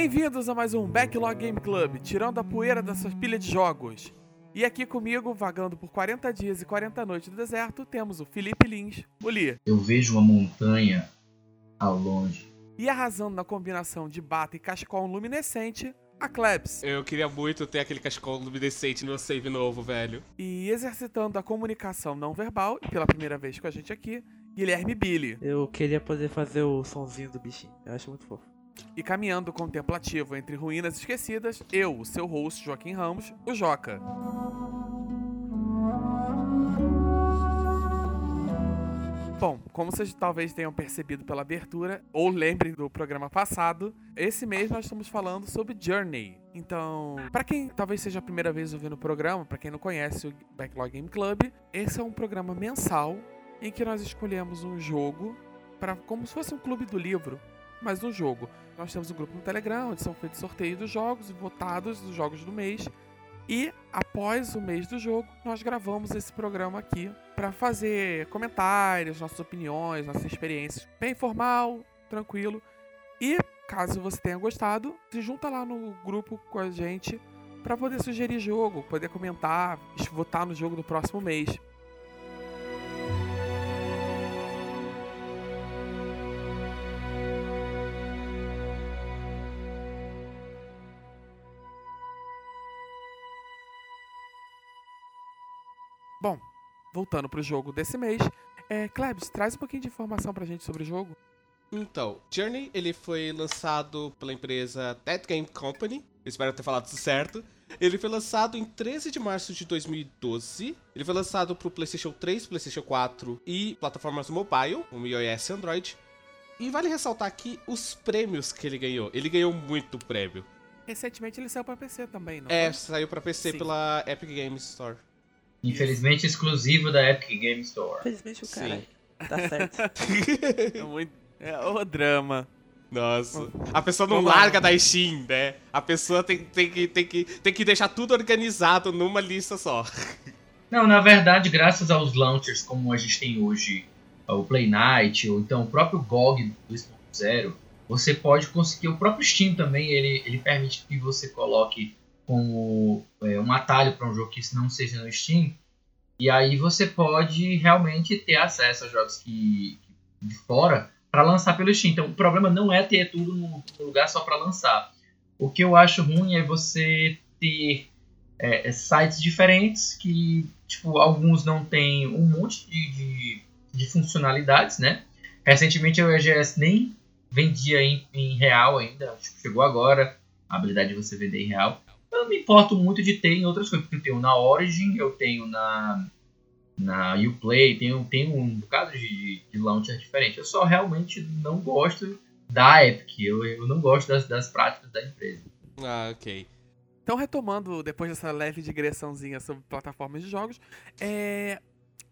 Bem-vindos a mais um Backlog Game Club, tirando a poeira dessa pilha de jogos. E aqui comigo, vagando por 40 dias e 40 noites no deserto, temos o Felipe Lins, o Lee. Eu vejo uma montanha ao longe. E arrasando na combinação de bata e cachecol luminescente, a Klebs. Eu queria muito ter aquele cachecol luminescente no meu save novo, velho. E exercitando a comunicação não verbal, e pela primeira vez com a gente aqui, Guilherme Billy. Eu queria poder fazer o sonzinho do bichinho. Eu acho muito fofo. E caminhando contemplativo entre ruínas esquecidas, eu, o seu host Joaquim Ramos, o Joca. Bom, como vocês talvez tenham percebido pela abertura, ou lembrem do programa passado, esse mês nós estamos falando sobre Journey. Então, para quem talvez seja a primeira vez ouvindo o programa, para quem não conhece o Backlog Game Club, esse é um programa mensal em que nós escolhemos um jogo para como se fosse um clube do livro, mas um jogo. Nós temos um grupo no Telegram onde são feitos sorteios dos jogos votados dos jogos do mês. E após o mês do jogo, nós gravamos esse programa aqui para fazer comentários, nossas opiniões, nossas experiências. Bem informal, tranquilo. E caso você tenha gostado, se junta lá no grupo com a gente para poder sugerir jogo, poder comentar, votar no jogo do próximo mês. Voltando pro jogo desse mês, é, Klebs, traz um pouquinho de informação pra gente sobre o jogo. Então, Journey, ele foi lançado pela empresa Dead Game Company. Eu espero ter falado isso certo. Ele foi lançado em 13 de março de 2012. Ele foi lançado pro PlayStation 3, PlayStation 4 e plataformas mobile, como iOS e Android. E vale ressaltar aqui os prêmios que ele ganhou. Ele ganhou muito prêmio. Recentemente ele saiu pra PC também, não É, foi? saiu pra PC Sim. pela Epic Games Store. Infelizmente exclusivo da Epic Game Store. Felizmente o Sim. cara. Tá certo. É muito... É o drama. Nossa. A pessoa não Vamos lá. larga da Steam, né? A pessoa tem, tem, que, tem, que, tem que deixar tudo organizado numa lista só. Não, na verdade, graças aos launchers como a gente tem hoje, o Play Night, ou então o próprio GOG 2.0, você pode conseguir, o próprio Steam também, ele, ele permite que você coloque como é, um atalho para um jogo que não seja no Steam, e aí você pode realmente ter acesso a jogos que, de fora para lançar pelo Steam. Então o problema não é ter tudo no lugar só para lançar. O que eu acho ruim é você ter é, é, sites diferentes que, tipo, alguns não têm um monte de, de, de funcionalidades, né? Recentemente a EGS nem vendia em, em real ainda, chegou agora a habilidade de você vender em real. Eu não me importo muito de ter em outras coisas, porque eu tenho na Origin, eu tenho na, na Uplay, tenho, tenho um bocado de, de launcher diferente. Eu só realmente não gosto da Epic, eu, eu não gosto das, das práticas da empresa. Ah, ok. Então, retomando, depois dessa leve digressãozinha sobre plataformas de jogos, é...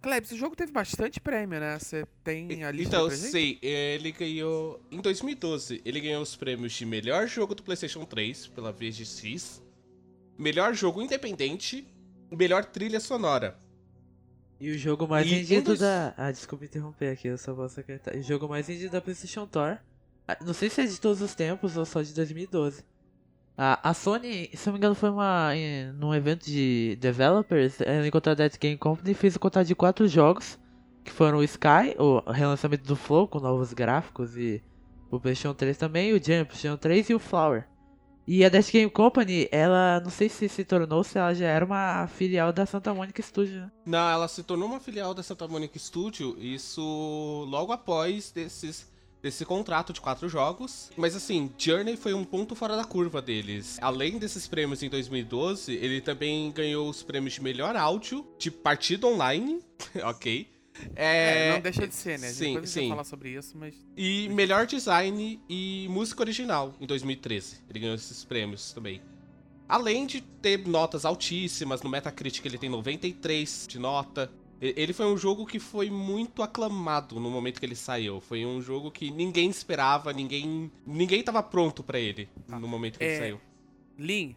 Klebs, o jogo teve bastante prêmio, né? Você tem a lista Então, sei, ele ganhou. Em 2012, ele ganhou os prêmios de melhor jogo do PlayStation 3 pela VGX, melhor jogo independente melhor trilha sonora. E o jogo mais E vendido dos- da. Ah, desculpa interromper aqui, eu só vou secretário. O jogo mais vendido da PlayStation Store. Ah, Não sei se é de todos os tempos ou só de 2012. A, a Sony, se eu não me engano, foi uma. em- num evento de developers. Ela encontrou a Dead Game Company e fez o contato de quatro jogos. Que foram o Sky, o relançamento do Flow com novos gráficos e o PlayStation 3 também, o Jam, PlayStation 3 e o Flower. E a Dead Game Company, ela não sei se se tornou, se ela já era uma filial da Santa Monica Studio, né? Não, ela se tornou uma filial da Santa Monica Studio, isso logo após desses, desse contrato de quatro jogos. Mas assim, Journey foi um ponto fora da curva deles. Além desses prêmios em 2012, ele também ganhou os prêmios de melhor áudio, de partida online, ok. É, É, não deixa de ser, né? Sim, Depois sim. falar sobre isso, mas... E melhor design e música original em 2013. Ele ganhou esses prêmios também. Além de ter notas altíssimas, no Metacritic ele tem 93 de nota. Ele foi um jogo que foi muito aclamado no momento que ele saiu. Foi um jogo que ninguém esperava, ninguém ninguém tava pronto pra ele no momento que É, ele saiu. Lin.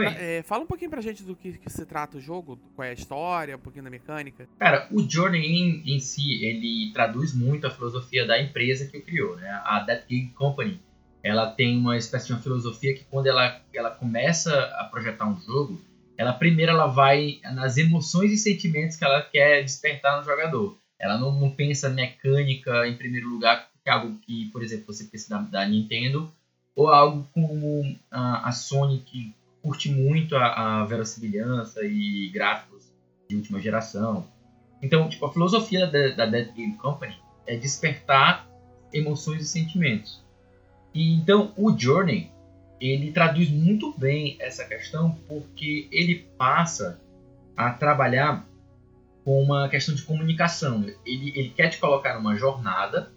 É, fala um pouquinho pra gente do que, que se trata o jogo, qual é a história, um pouquinho da mecânica. Cara, o Journey em, em si, ele traduz muito a filosofia da empresa que o criou, né? A That Game Company. ela tem uma espécie de uma filosofia que quando ela, ela começa a projetar um jogo, ela primeiro ela vai nas emoções e sentimentos que ela quer despertar no jogador. Ela não, não pensa mecânica em primeiro lugar, que é algo que, por exemplo, você pensa da, da Nintendo, ou algo como a, a Sony que curte muito a, a verossimilhança e gráficos de última geração. Então, tipo, a filosofia da, da Dead Game Company é despertar emoções e sentimentos. E então o Journey ele traduz muito bem essa questão porque ele passa a trabalhar com uma questão de comunicação. Ele, ele quer te colocar numa jornada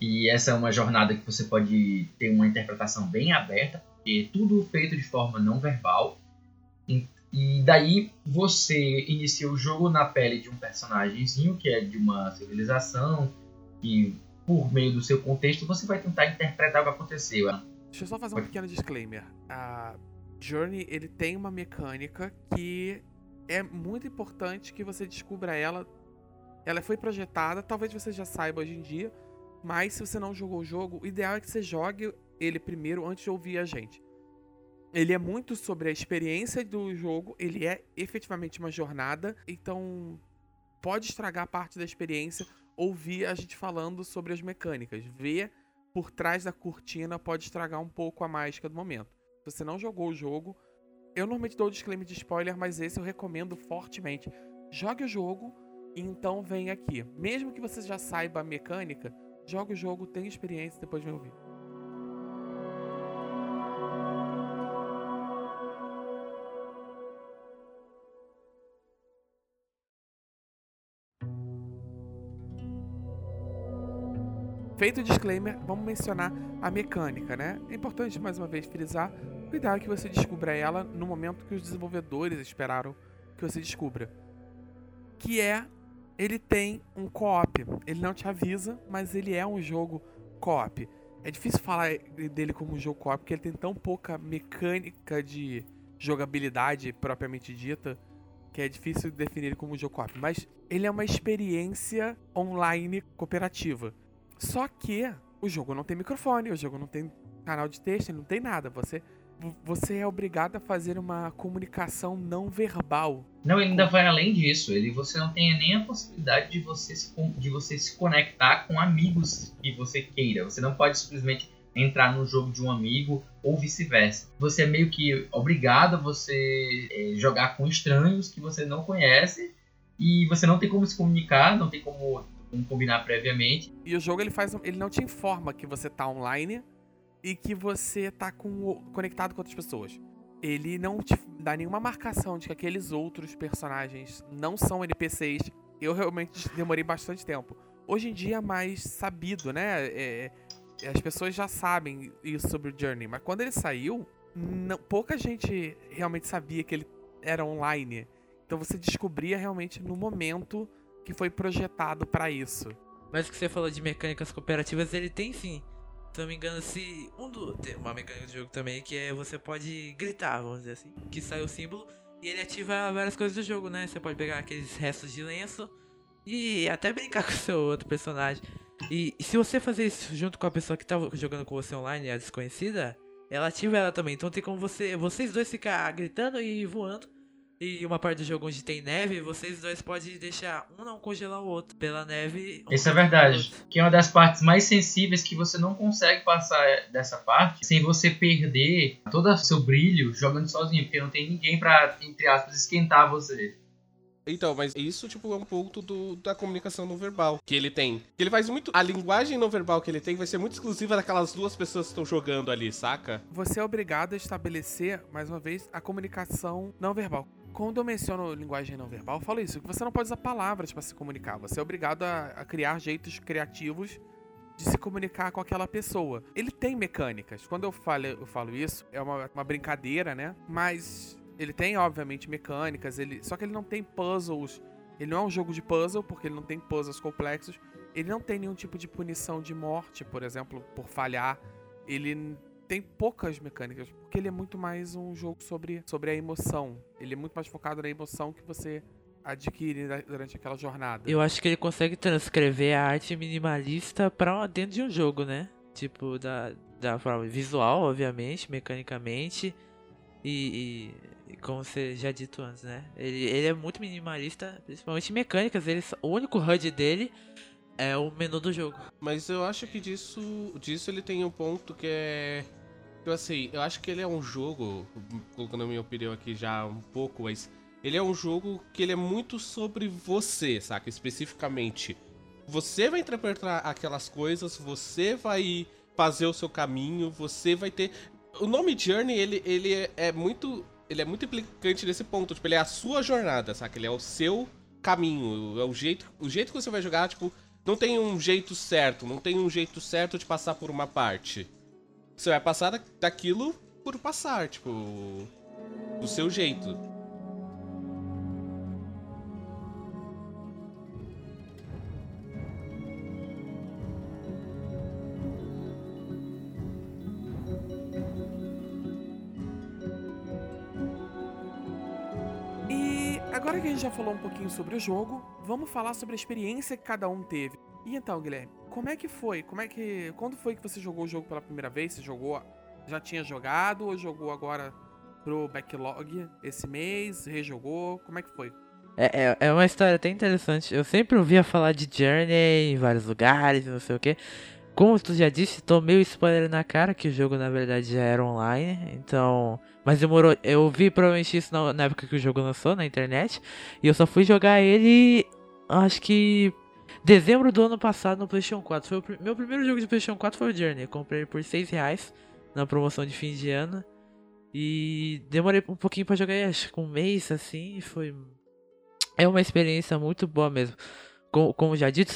e essa é uma jornada que você pode ter uma interpretação bem aberta, é tudo feito de forma não verbal. E daí você inicia o jogo na pele de um personagemzinho que é de uma civilização e por meio do seu contexto você vai tentar interpretar o que aconteceu. Deixa eu só fazer um pequeno disclaimer. A Journey ele tem uma mecânica que é muito importante que você descubra ela. Ela foi projetada, talvez você já saiba hoje em dia, mas se você não jogou o jogo, o ideal é que você jogue ele primeiro antes de ouvir a gente. Ele é muito sobre a experiência do jogo, ele é efetivamente uma jornada, então pode estragar parte da experiência ouvir a gente falando sobre as mecânicas. Ver por trás da cortina pode estragar um pouco a mágica do momento. Se você não jogou o jogo, eu normalmente dou disclaimer de spoiler, mas esse eu recomendo fortemente. Jogue o jogo e então vem aqui. Mesmo que você já saiba a mecânica, jogue o jogo, tenha experiência e depois vem ouvir. Feito o disclaimer, vamos mencionar a mecânica, né? É importante mais uma vez frisar, cuidado que você descubra ela no momento que os desenvolvedores esperaram que você descubra. Que é, ele tem um co-op. Ele não te avisa, mas ele é um jogo co-op. É difícil falar dele como um jogo co-op, porque ele tem tão pouca mecânica de jogabilidade propriamente dita, que é difícil definir ele como um jogo co-op. Mas ele é uma experiência online cooperativa só que o jogo não tem microfone, o jogo não tem canal de texto, não tem nada. Você você é obrigado a fazer uma comunicação não verbal. Não, ele ainda vai além disso. Ele você não tem nem a possibilidade de você se, de você se conectar com amigos que você queira. Você não pode simplesmente entrar no jogo de um amigo ou vice-versa. Você é meio que obrigado a você é, jogar com estranhos que você não conhece e você não tem como se comunicar, não tem como Vamos combinar previamente. E o jogo ele faz, ele não te informa que você tá online e que você tá com, conectado com outras pessoas. Ele não te dá nenhuma marcação de que aqueles outros personagens não são NPCs. Eu realmente demorei bastante tempo. Hoje em dia é mais sabido, né? É, é, as pessoas já sabem isso sobre o Journey, mas quando ele saiu, não, pouca gente realmente sabia que ele era online. Então você descobria realmente no momento que foi projetado para isso. Mas o que você falou de mecânicas cooperativas, ele tem sim. Se não me engano, se. Um do, tem uma mecânica do jogo também que é você pode gritar, vamos dizer assim. Que sai o símbolo e ele ativa várias coisas do jogo, né? Você pode pegar aqueles restos de lenço e até brincar com o seu outro personagem. E, e se você fazer isso junto com a pessoa que tá jogando com você online, a desconhecida, ela ativa ela também. Então tem como você, vocês dois ficar gritando e voando e uma parte do jogo onde tem neve, vocês dois podem deixar um não congelar o outro pela neve. Isso é verdade. Que é uma das partes mais sensíveis que você não consegue passar dessa parte sem você perder todo o seu brilho jogando sozinho, porque não tem ninguém pra, entre aspas, esquentar você. Então, mas isso, tipo, é um ponto do, da comunicação não verbal que ele tem. Ele faz muito. A linguagem não verbal que ele tem vai ser muito exclusiva daquelas duas pessoas que estão jogando ali, saca? Você é obrigado a estabelecer, mais uma vez, a comunicação não verbal. Quando eu menciono linguagem não verbal, eu falo isso, que você não pode usar palavras para se comunicar. Você é obrigado a, a criar jeitos criativos de se comunicar com aquela pessoa. Ele tem mecânicas. Quando eu falo, eu falo isso, é uma, uma brincadeira, né? Mas ele tem, obviamente, mecânicas, ele só que ele não tem puzzles. Ele não é um jogo de puzzle, porque ele não tem puzzles complexos. Ele não tem nenhum tipo de punição de morte, por exemplo, por falhar. Ele tem poucas mecânicas, porque ele é muito mais um jogo sobre, sobre a emoção. Ele é muito mais focado na emoção que você adquire durante aquela jornada. Eu acho que ele consegue transcrever a arte minimalista para dentro de um jogo, né? Tipo, da, da forma visual, obviamente, mecanicamente e, e, como você já dito antes, né? Ele, ele é muito minimalista, principalmente mecânicas. Ele, o único HUD dele é o menu do jogo. Mas eu acho que disso, disso ele tem um ponto que é. Eu assim, eu acho que ele é um jogo, colocando a minha opinião aqui já um pouco, mas ele é um jogo que ele é muito sobre você, saca? Especificamente. Você vai interpretar aquelas coisas, você vai fazer o seu caminho, você vai ter. O nome Journey, ele, ele é, muito. Ele é muito implicante nesse ponto. Tipo, ele é a sua jornada, saca? Ele é o seu caminho. É o jeito, o jeito que você vai jogar, tipo, não tem um jeito certo, não tem um jeito certo de passar por uma parte. Você vai passar daquilo por passar, tipo, do seu jeito. Que a gente já falou um pouquinho sobre o jogo, vamos falar sobre a experiência que cada um teve. E então, Guilherme, como é que foi? Como é que. Quando foi que você jogou o jogo pela primeira vez? Você jogou. Já tinha jogado ou jogou agora pro backlog esse mês? Rejogou? Como é que foi? É, é, é uma história até interessante. Eu sempre ouvia falar de Journey em vários lugares, não sei o que. Como tu já disse, tomei o spoiler na cara que o jogo na verdade já era online, então. Mas demorou. Eu vi provavelmente isso na, época que o jogo lançou na internet. E eu só fui jogar ele. Acho que. Dezembro do ano passado no PlayStation 4. Foi o meu primeiro jogo de PlayStation 4 foi o Journey. Eu comprei ele por 6 reais na promoção de fim de ano. E demorei um pouquinho pra jogar, acho que um mês assim. Foi. É uma experiência muito boa mesmo como, já dito,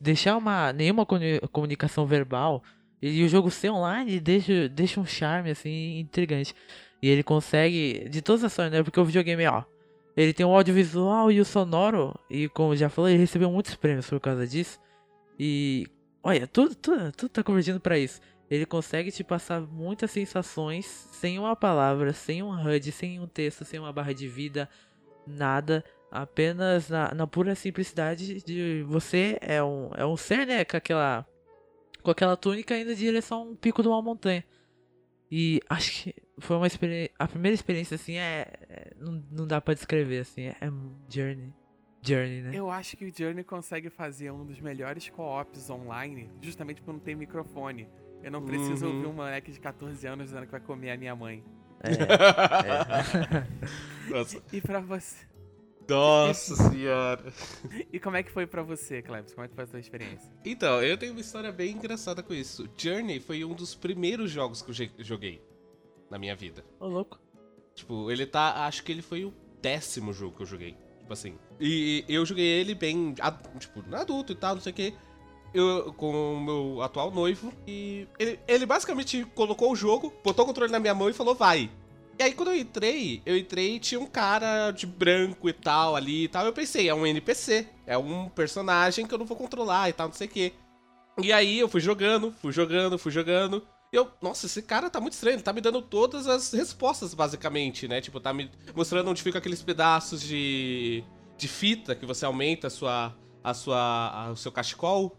deixar uma nenhuma comuni- comunicação verbal e o jogo ser online deixa, deixa um charme assim intrigante. E ele consegue de todas as formas, né? Porque o videogame, ó, ele tem o audiovisual e o sonoro e como já falei, ele recebeu muitos prêmios por causa disso. E olha, tudo tudo, tudo tá convergindo pra isso. Ele consegue te passar muitas sensações sem uma palavra, sem um HUD, sem um texto, sem uma barra de vida, nada apenas na, na pura simplicidade de você é um, é um ser, né, com aquela com aquela túnica indo em direção a um pico de uma montanha. E acho que foi uma experiência, a primeira experiência assim é, é- não, não dá pra descrever assim, é, é um journey. Journey, né? Eu acho que o Journey consegue fazer um dos melhores co-ops online, justamente por não ter microfone. Eu não preciso Uhum. ouvir um moleque de 14 anos dizendo que vai comer a minha mãe. É, Nossa, E pra você? Nossa senhora. E como é que foi pra você, Cleves? Como é que foi a sua experiência? Então, eu tenho uma história bem engraçada com isso. Journey foi um dos primeiros jogos que eu joguei na minha vida. Ô louco. Tipo, ele tá. Acho que ele foi o décimo jogo que eu joguei. Tipo assim. E eu joguei ele bem. Tipo, adulto e tal, não sei o que. Eu, com o meu atual noivo. E ele, ele basicamente colocou o jogo, botou o controle na minha mão e falou, vai. E aí quando eu entrei, eu entrei e tinha um cara de branco e tal ali e tal. Eu pensei, é um NPC. É um personagem que eu não vou controlar e tal, não sei o que. E aí eu fui jogando, fui jogando, fui jogando. E eu, nossa, esse cara tá muito estranho, ele tá me dando todas as respostas, basicamente, né? Tipo, tá me mostrando onde ficam aqueles pedaços de, de fita que você aumenta a sua, a sua, a- o seu cachecol.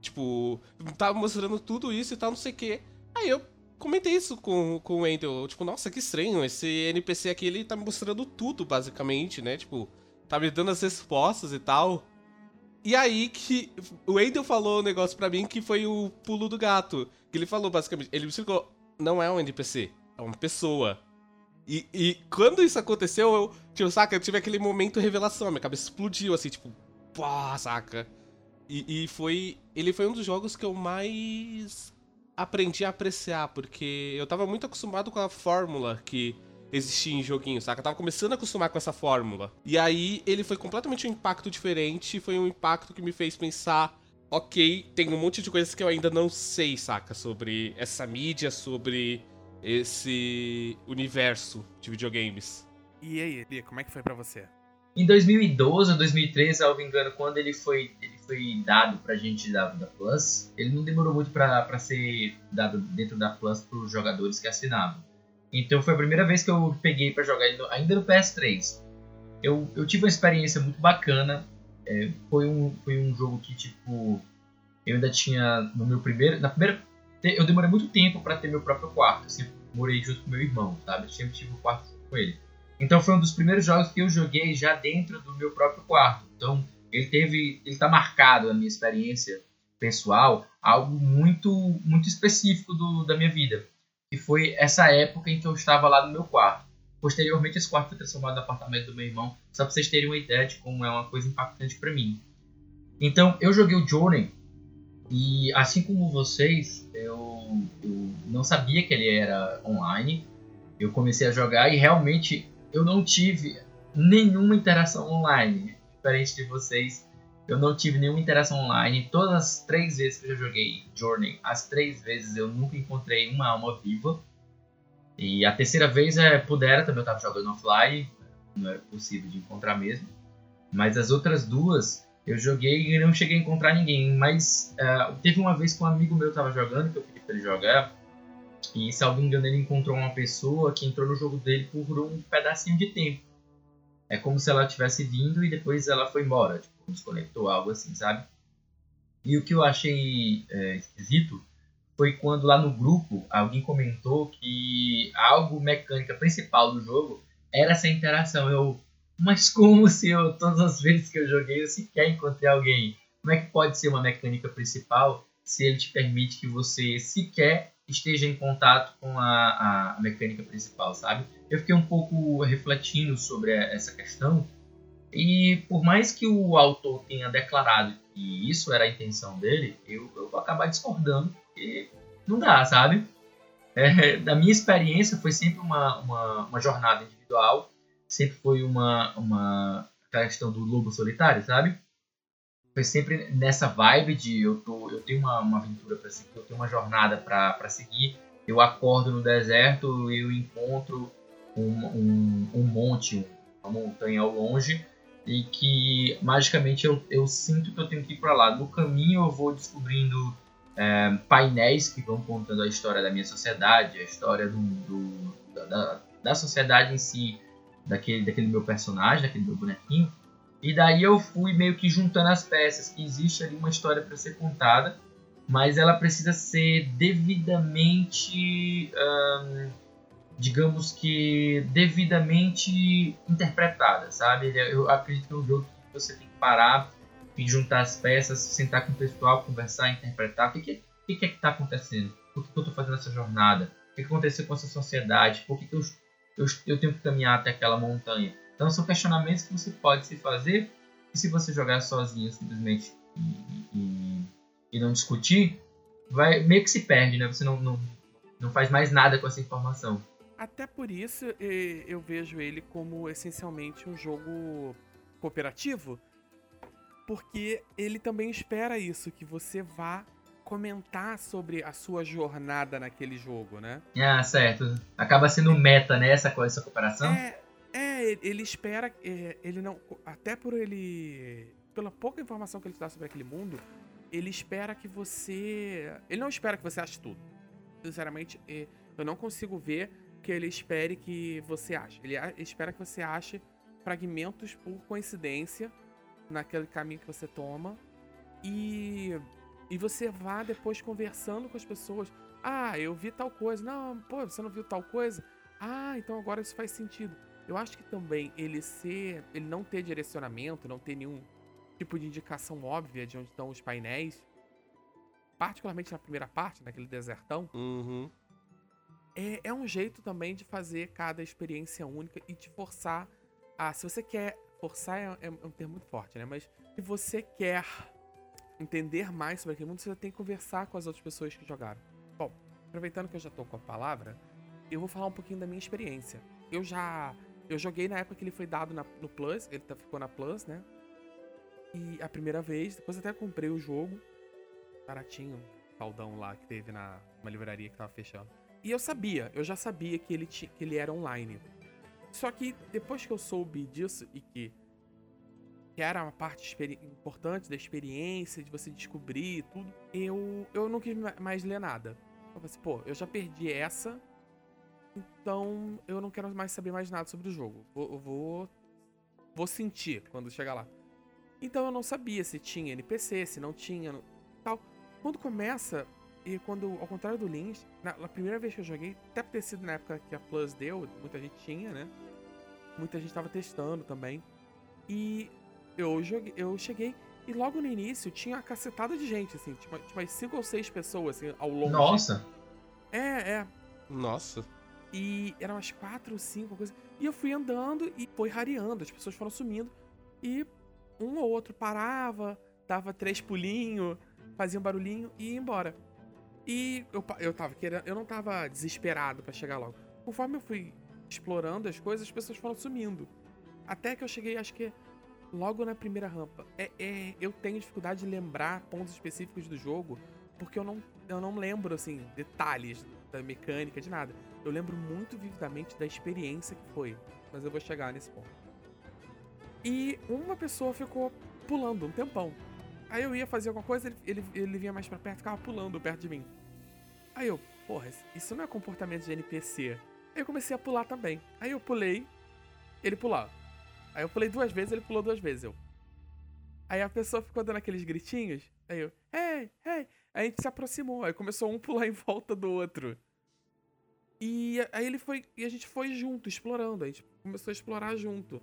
Tipo, tá mostrando tudo isso e tal, não sei o quê. Aí eu comentei isso com, com o Wendel, tipo, nossa, que estranho, esse NPC aqui, ele tá me mostrando tudo, basicamente, né? Tipo, tá me dando as respostas e tal. E aí que o Wendel falou um negócio pra mim que foi o pulo do gato. Que ele falou, basicamente, ele me explicou, não é um NPC, é uma pessoa. E, e quando isso aconteceu, eu, tipo, saca, eu tive aquele momento revelação, minha cabeça explodiu, assim, tipo, pá, saca? E, e foi. Ele foi um dos jogos que eu mais aprendi a apreciar, porque eu tava muito acostumado com a fórmula que existia em joguinho, saca? Eu tava começando a acostumar com essa fórmula. E aí ele foi completamente um impacto diferente, foi um impacto que me fez pensar. Ok, tem um monte de coisas que eu ainda não sei, saca? Sobre essa mídia, sobre esse universo de videogames. E aí, Bia, como é que foi pra você? Em 2012 ou 2013, salvo engano, quando ele foi, foi dado pra gente da, da Plus, ele não demorou muito pra ser dado dentro da Plus pros jogadores que assinavam. Então foi a primeira vez que eu peguei pra jogar ainda no PS3. Eu, eu tive uma experiência muito bacana. É, foi, um, foi um jogo que, tipo, eu ainda tinha no meu primeiro. Na primeira. eu demorei muito tempo pra ter meu próprio quarto. Eu sempre morei junto com meu irmão, sabe? Eu sempre tive um quarto com ele. Então foi um dos primeiros jogos que eu joguei já dentro do meu próprio quarto. Então ele teve, ele tá marcado na minha experiência pessoal, algo muito muito específico do, da minha vida, que foi essa época em que eu estava lá no meu quarto. Posteriormente esse quarto foi transformado no apartamento do meu irmão, só pra vocês terem uma ideia de como é uma coisa impactante pra mim. Então eu joguei o Journey e assim como vocês, eu, eu não sabia que ele era online. Eu comecei a jogar e realmente eu não tive nenhuma interação online. Diferente de vocês, eu não tive nenhuma interação online. Todas as três vezes que eu já joguei Journey, as três vezes eu nunca encontrei uma alma viva. E a terceira vez é Pudera, também eu tava jogando offline, não era possível de encontrar mesmo. Mas as outras duas eu joguei e não cheguei a encontrar ninguém. Mas ah, teve uma vez que um amigo meu tava jogando, que eu pedi pra ele jogar. E se alguém me engano, ele encontrou uma pessoa que entrou no jogo dele por um pedacinho de tempo. É como se ela tivesse vindo e depois ela foi embora. Tipo, desconectou, algo assim, sabe? E o que eu achei é, esquisito foi quando lá no grupo alguém comentou que algo mecânica principal do jogo era essa interação. Eu, mas como se eu, todas as vezes que eu joguei, eu sequer encontrei alguém? Como é que pode ser uma mecânica principal se ele te permite que você sequer esteja em contato com a, a mecânica principal, sabe? Eu fiquei um pouco refletindo sobre essa questão e por mais que o autor tenha declarado que isso era a intenção dele, eu, eu vou acabar discordando, porque não dá, sabe? É, da minha experiência foi sempre uma, uma, uma jornada individual, sempre foi uma, uma questão do lobo solitário, sabe? Foi sempre nessa vibe de eu, tô, eu tenho uma, uma aventura para seguir, eu tenho uma jornada para seguir, eu acordo no deserto, eu encontro um, um, um monte, uma montanha ao longe, e que magicamente eu, eu sinto que eu tenho que ir para lá. No caminho eu vou descobrindo é, painéis que vão contando a história da minha sociedade, a história do, do da, da sociedade em si, daquele, daquele meu personagem, daquele meu bonequinho. E daí eu fui meio que juntando as peças, que existe ali uma história para ser contada, mas ela precisa ser devidamente, hum, digamos que, devidamente interpretada, sabe? Eu acredito que é um jogo que você tem que parar e juntar as peças, sentar com o pessoal, conversar, interpretar. O que, que, que, que é que está acontecendo? Por que, que eu estou fazendo essa jornada? O que, que aconteceu com essa sociedade? Por que, que eu, eu, eu tenho que caminhar até aquela montanha? Então são questionamentos que você pode se fazer e se você jogar sozinho simplesmente e, e, e não discutir, vai meio que se perde, né? Você não, não, não faz mais nada com essa informação. Até por isso eu vejo ele como essencialmente um jogo cooperativo, porque ele também espera isso, que você vá comentar sobre a sua jornada naquele jogo, né? Ah, certo. Acaba sendo meta, né, essa, essa cooperação? É, é, ele espera, é, ele não, até por ele, pela pouca informação que ele dá sobre aquele mundo, ele espera que você, ele não espera que você ache tudo. Sinceramente, é, eu não consigo ver que ele espere que você ache. Ele espera que você ache fragmentos por coincidência naquele caminho que você toma e e você vá depois conversando com as pessoas. Ah, eu vi tal coisa. Não, pô, você não viu tal coisa? Ah, então agora isso faz sentido. Eu acho que também ele ser, ele não ter direcionamento, não ter nenhum tipo de indicação óbvia de onde estão os painéis, particularmente na primeira parte, naquele desertão, Uhum. é, é um jeito também de fazer cada experiência única e de forçar a. Se você quer. Forçar é, é um termo muito forte, né? Mas se você quer entender mais sobre aquele mundo, você tem que conversar com as outras pessoas que jogaram. Bom, aproveitando que eu já tô com a palavra, eu vou falar um pouquinho da minha experiência. Eu já. Eu joguei na época que ele foi dado na- no Plus, ele tá- ficou na Plus, né? E a primeira vez, depois até comprei o jogo. Baratinho, faldão lá que teve na uma livraria que tava fechando. E eu sabia, eu já sabia que ele, que ele era online. Só que depois que eu soube disso e que, que era uma parte importante da experiência, de você descobrir tudo, eu, eu não quis ma- mais ler nada. Eu falei assim, pô, eu já perdi essa, então eu não quero mais saber mais nada sobre o jogo. Vou, eu vou, vou sentir quando chegar lá. Então eu não sabia se tinha NPC, se não tinha, tal. Quando começa E quando, ao contrário do Lynch, na, na primeira vez que eu joguei, até por ter sido na época que a Plus deu, muita gente tinha, né? Muita gente tava testando também. E eu joguei, eu cheguei e logo no início tinha uma cacetada de gente, assim, tipo, tipo umas 5 ou 6 pessoas, assim, ao longo. Nossa. É, é. Nossa. E eram umas 4 ou 5 coisas. E eu fui andando e foi rareando, as pessoas foram sumindo. E um ou outro parava, dava três pulinhos, fazia um barulhinho e ia embora. E eu, eu tava querendo. Eu não tava desesperado pra chegar logo. Conforme eu fui explorando as coisas, as pessoas foram sumindo. Até que eu cheguei, acho que logo na primeira rampa. É, é- eu tenho dificuldade de lembrar pontos específicos do jogo, porque eu não, eu não lembro, assim, detalhes da mecânica, de nada. Eu lembro muito vividamente da experiência que foi. Mas eu vou chegar nesse ponto. E uma pessoa ficou pulando um tempão. Aí eu ia fazer alguma coisa, ele, ele, ele vinha mais pra perto, ficava pulando perto de mim. Aí eu, porra, isso não é comportamento de NPC. Aí eu comecei a pular também. Aí eu pulei, ele pulava. Aí eu pulei duas vezes, ele pulou duas vezes. Eu. Aí a pessoa ficou dando aqueles gritinhos. Aí eu, hey, hey. Aí a gente se aproximou. Aí começou um pular em volta do outro. E aí ele foi. E a gente foi junto, explorando. A gente começou a explorar junto.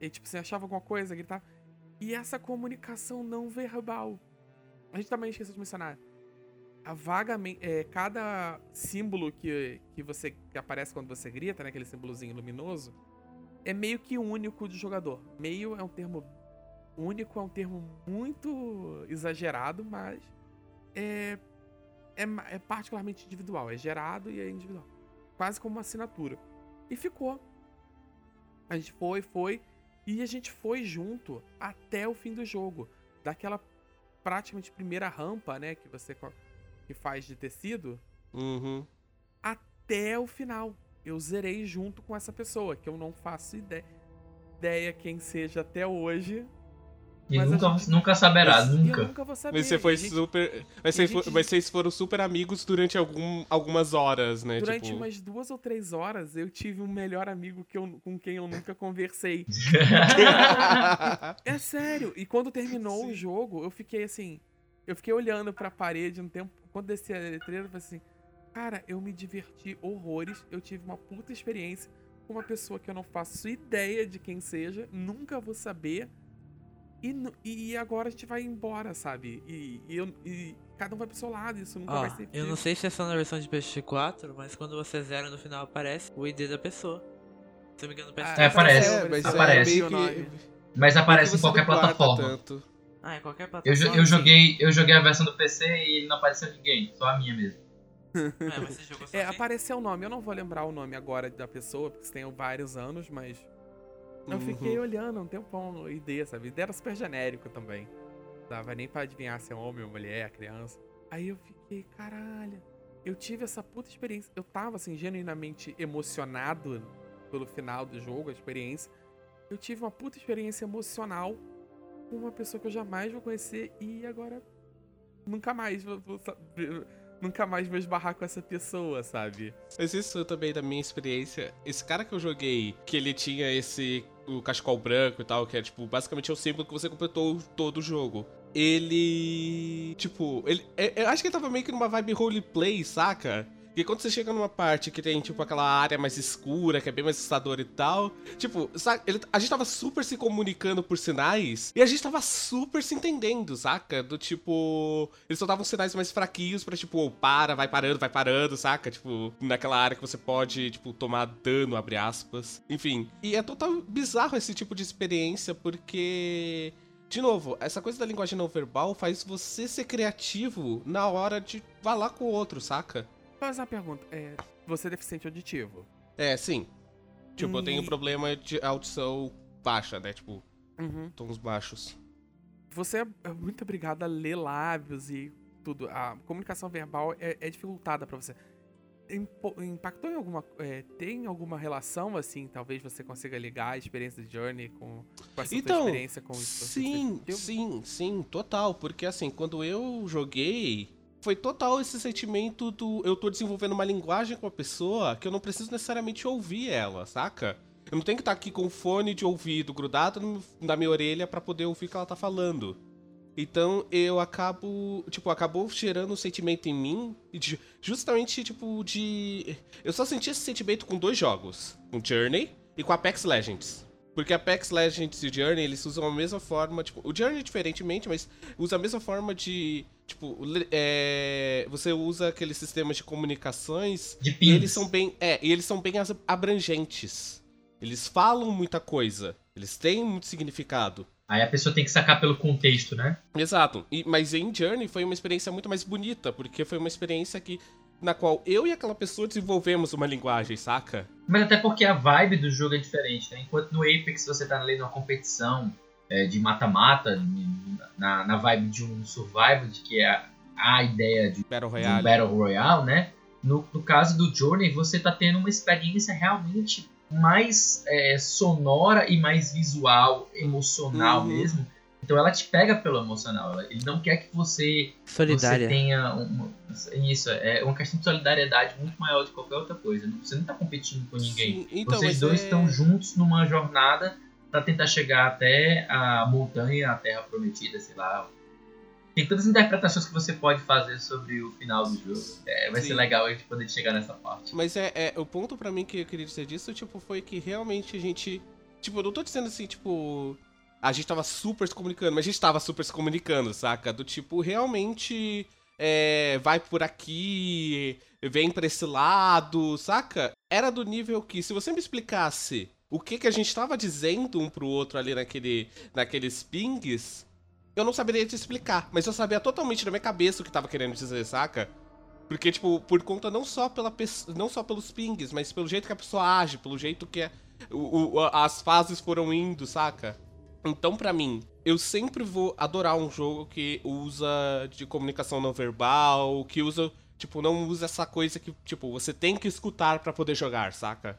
E tipo, você achava alguma coisa, gritava. E essa comunicação não verbal. A gente também esqueceu de mencionar. A vagamente. É, cada símbolo que, que você. que aparece quando você grita, né? Aquele símbolozinho luminoso. É meio que único do jogador. Meio é um termo. Único é um termo muito exagerado, mas. É. É, é particularmente individual. É gerado e é individual. Quase como uma assinatura. E ficou. A gente foi, foi. E a gente foi junto até o fim do jogo. Daquela praticamente primeira rampa, né? Que você que faz de tecido. Uhum. Até o final. Eu zerei junto com essa pessoa, que eu não faço ideia, ideia quem seja até hoje. E Mas nunca, gente- nunca saberá, eu nunca. nunca vou saber. Mas você foi gente- super. Mas, vocês gente- mas vocês foram super amigos durante algum, algumas horas, né? Durante tipo... umas duas ou três horas, eu tive um melhor amigo que eu, com quem eu nunca conversei. É sério. E quando terminou o jogo, eu fiquei assim. Eu fiquei olhando pra parede um tempo. Quando desci a letreira, eu falei assim: Cara, eu me diverti horrores. Eu tive uma puta experiência com uma pessoa que eu não faço ideia de quem seja. Nunca vou saber. E, e agora a gente vai embora, sabe? E, e eu- e cada um vai pro seu lado. Isso nunca Ó, vai ser. eu não sei se é só na versão de PS4, mas quando você zera no final aparece o ID da pessoa. Se eu não me engano, no PS4. É, aparece. É, mas Aparece. é que... Mas aparece em qualquer plataforma. tanto. Ah, é qualquer Eu, plataforma. jo- eu joguei, eu joguei a versão do PC e não apareceu ninguém, só a minha mesmo. É, mas você jogou É, apareceu o nome. Eu não vou lembrar o nome agora da pessoa, porque tem vários anos, mas. Eu fiquei Uhum. olhando um tempão no ID, sabe? ID era super genérico também. Dava nem pra adivinhar se é homem ou mulher, criança. Aí eu fiquei, caralho. Eu tive essa puta experiência. Eu tava, assim, genuinamente emocionado pelo final do jogo, a experiência. Eu tive uma puta experiência emocional com uma pessoa que eu jamais vou conhecer e agora nunca mais vou, vou saber- nunca mais vou esbarrar com essa pessoa, sabe? Mas isso também da minha experiência. Esse cara que eu joguei, que ele tinha esse. O cachecol branco e tal, que é tipo, basicamente é o símbolo que você completou todo o jogo. Ele. Tipo, ele. é- Eu acho que ele tava meio que numa vibe roleplay, saca? Porque quando você chega numa parte que tem, tipo, aquela área mais escura, que é bem mais assustadora e tal. Tipo, saca? Ele- a gente tava super se comunicando por sinais e a gente tava super se entendendo, saca? Do tipo. Eles só davam sinais mais fraquinhos pra, tipo, oh, para, vai parando, vai parando, saca? Tipo, naquela área que você pode, tipo, tomar dano, abre aspas. Enfim. E é total bizarro esse tipo de experiência, porque. De novo, essa coisa da linguagem não verbal faz você ser criativo na hora de falar com o outro, saca? Fazer uma pergunta. É, você é deficiente auditivo? É, sim. Tipo, eu tenho problema de audição baixa, né? Tipo, Uhum. tons baixos. Você é muito obrigado a ler lábios e tudo. A comunicação verbal é, é dificultada pra você. Impo- impactou em alguma. é, tem alguma relação, assim? Talvez você consiga ligar a experiência de Journey com, com essa Então, experiência com? Sim, sim, sim, total. Porque assim, quando eu joguei, foi total esse sentimento do eu tô desenvolvendo uma linguagem com a pessoa que eu não preciso necessariamente ouvir ela, saca? Eu não tenho que estar aqui com o fone de ouvido grudado na minha orelha pra poder ouvir o que ela tá falando. Então eu acabo, tipo, acabou gerando um sentimento em mim, de, justamente, tipo, de... Eu só senti esse sentimento com dois jogos, com Journey e com Apex Legends. Porque Apex Legends e Journey, eles usam a mesma forma, tipo, o Journey diferentemente, mas usa a mesma forma de, tipo, é, você usa aqueles sistemas de comunicações De e pins. eles são bem, é, e eles são bem abrangentes. Eles falam muita coisa, eles têm muito significado. Aí a pessoa tem que sacar pelo contexto, né? Exato. E, mas em Journey foi uma experiência muito mais bonita, porque foi uma experiência que na qual eu e aquela pessoa desenvolvemos uma linguagem, saca? Mas até porque a vibe do jogo é diferente, né? Enquanto no Apex você tá ali numa competição é, de mata-mata, na, na vibe de um survival, de que é a, ideia de, Battle de um Royale. Battle Royale, né? No, no caso do Journey, você tá tendo uma experiência realmente mais é, sonora e mais visual, emocional Uhum. mesmo. Então ela te pega pelo emocional. ela- Ele não quer que você Solidária. você tenha uma, isso, é uma questão de solidariedade muito maior do que qualquer outra coisa. Você não tá competindo com ninguém. Sim, então, Vocês dois é- estão juntos numa jornada pra tentar chegar até a montanha, a terra prometida, sei lá. Tem todas as interpretações que você pode fazer sobre o final do jogo. É, vai Sim. ser legal a gente poder chegar nessa parte. Mas é, é, o ponto pra mim que eu queria dizer disso, tipo, foi que realmente a gente. Tipo, eu não tô dizendo assim, tipo. A gente tava super se comunicando, mas a gente tava super se comunicando, saca? Do tipo, realmente. É, vai por aqui, vem pra esse lado, saca? Era do nível que, se você me explicasse o que que a gente tava dizendo um pro outro ali naquele, naqueles pings, eu não saberia te explicar. Mas eu sabia totalmente na minha cabeça o que tava querendo dizer, saca? Porque, tipo, por conta não só, pela não só pelos pings, mas pelo jeito que a pessoa age, pelo jeito que a- o- o- as fases foram indo, saca? Então, pra mim, eu sempre vou adorar um jogo que usa de comunicação não verbal, que usa, tipo, não usa essa coisa que, tipo, você tem que escutar pra poder jogar, saca?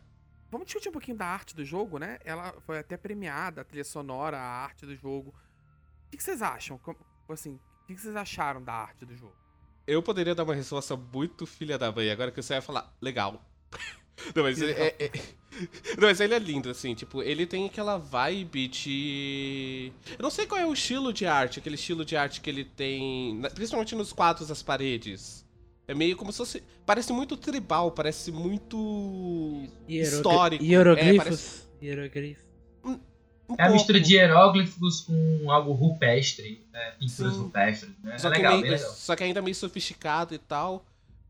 Vamos discutir um pouquinho da arte do jogo, né? Ela foi até premiada, a trilha sonora, a arte do jogo. O que vocês acham? Como- Assim, o que que vocês acharam da arte do jogo? Eu poderia dar uma resposta muito filha da mãe, agora que você vai falar, legal. Não, mas ele é, é- Não, mas ele é lindo, assim, tipo, ele tem aquela vibe de. Eu não sei qual é o estilo de arte, aquele estilo de arte que ele tem, principalmente nos quadros das paredes. É meio como se fosse. Parece muito tribal, parece muito. Histórico. Hieroglifos. É, parece Hieroglifos. um É a mistura de hieróglifos com algo rupestre, né? pinturas Sim. rupestres. Né? É Só, que legal, meio- legal. só que ainda meio sofisticado e tal.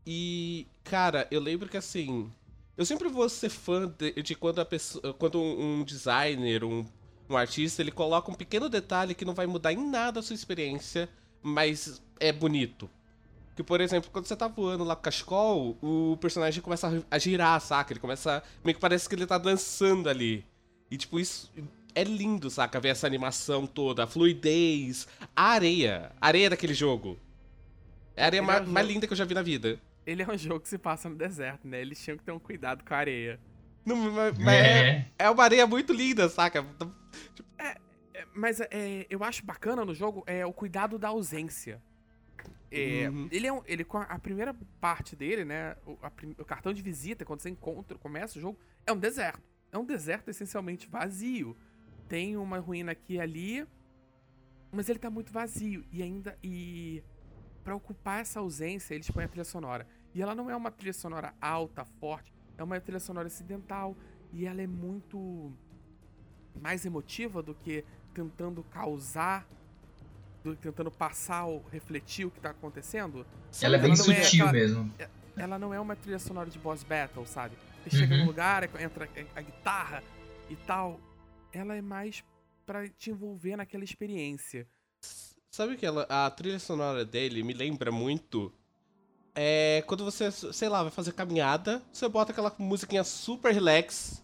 E, cara, eu lembro que assim. Eu sempre vou ser fã de, de quando a pessoa. Quando um designer, um, um artista, ele coloca um pequeno detalhe que não vai mudar em nada a sua experiência, mas é bonito. Que, por exemplo, quando você tá voando lá com o cachecol, o personagem começa a- girar, saca? Ele começa. Meio que parece que ele tá dançando ali. E, tipo, isso é lindo, saca? Ver essa animação toda, a fluidez, a areia. A areia daquele jogo. É a areia mais jogo- linda que eu já vi na vida. Ele é um jogo que se passa no deserto, né? Eles tinham que ter um cuidado com a areia. Não, mas mas é, É. é uma areia muito linda, saca? É, mas é, eu acho bacana no jogo é o cuidado da ausência. É, Uhum. Ele é um, ele com a, primeira parte dele, né? O, a o cartão de visita quando você encontra, começa o jogo, é um deserto. É um deserto essencialmente vazio. Tem uma ruína aqui e ali, mas ele tá muito vazio e ainda e para ocupar essa ausência eles põem a trilha sonora. E ela não é uma trilha sonora alta, forte, é uma trilha sonora ocidental e ela é muito mais emotiva do que tentando causar, do que tentando passar ou refletir o que tá acontecendo. Ela é bem Ela não é sutil aquela- mesmo. Ela não é uma trilha sonora de boss battle, sabe? Você chega Uhum. no lugar, é- entra a guitarra e tal. Ela é mais pra te envolver naquela experiência. Sabe que ela, a trilha sonora dele me lembra muito. É quando você, sei lá, vai fazer caminhada, você bota aquela musiquinha super relax.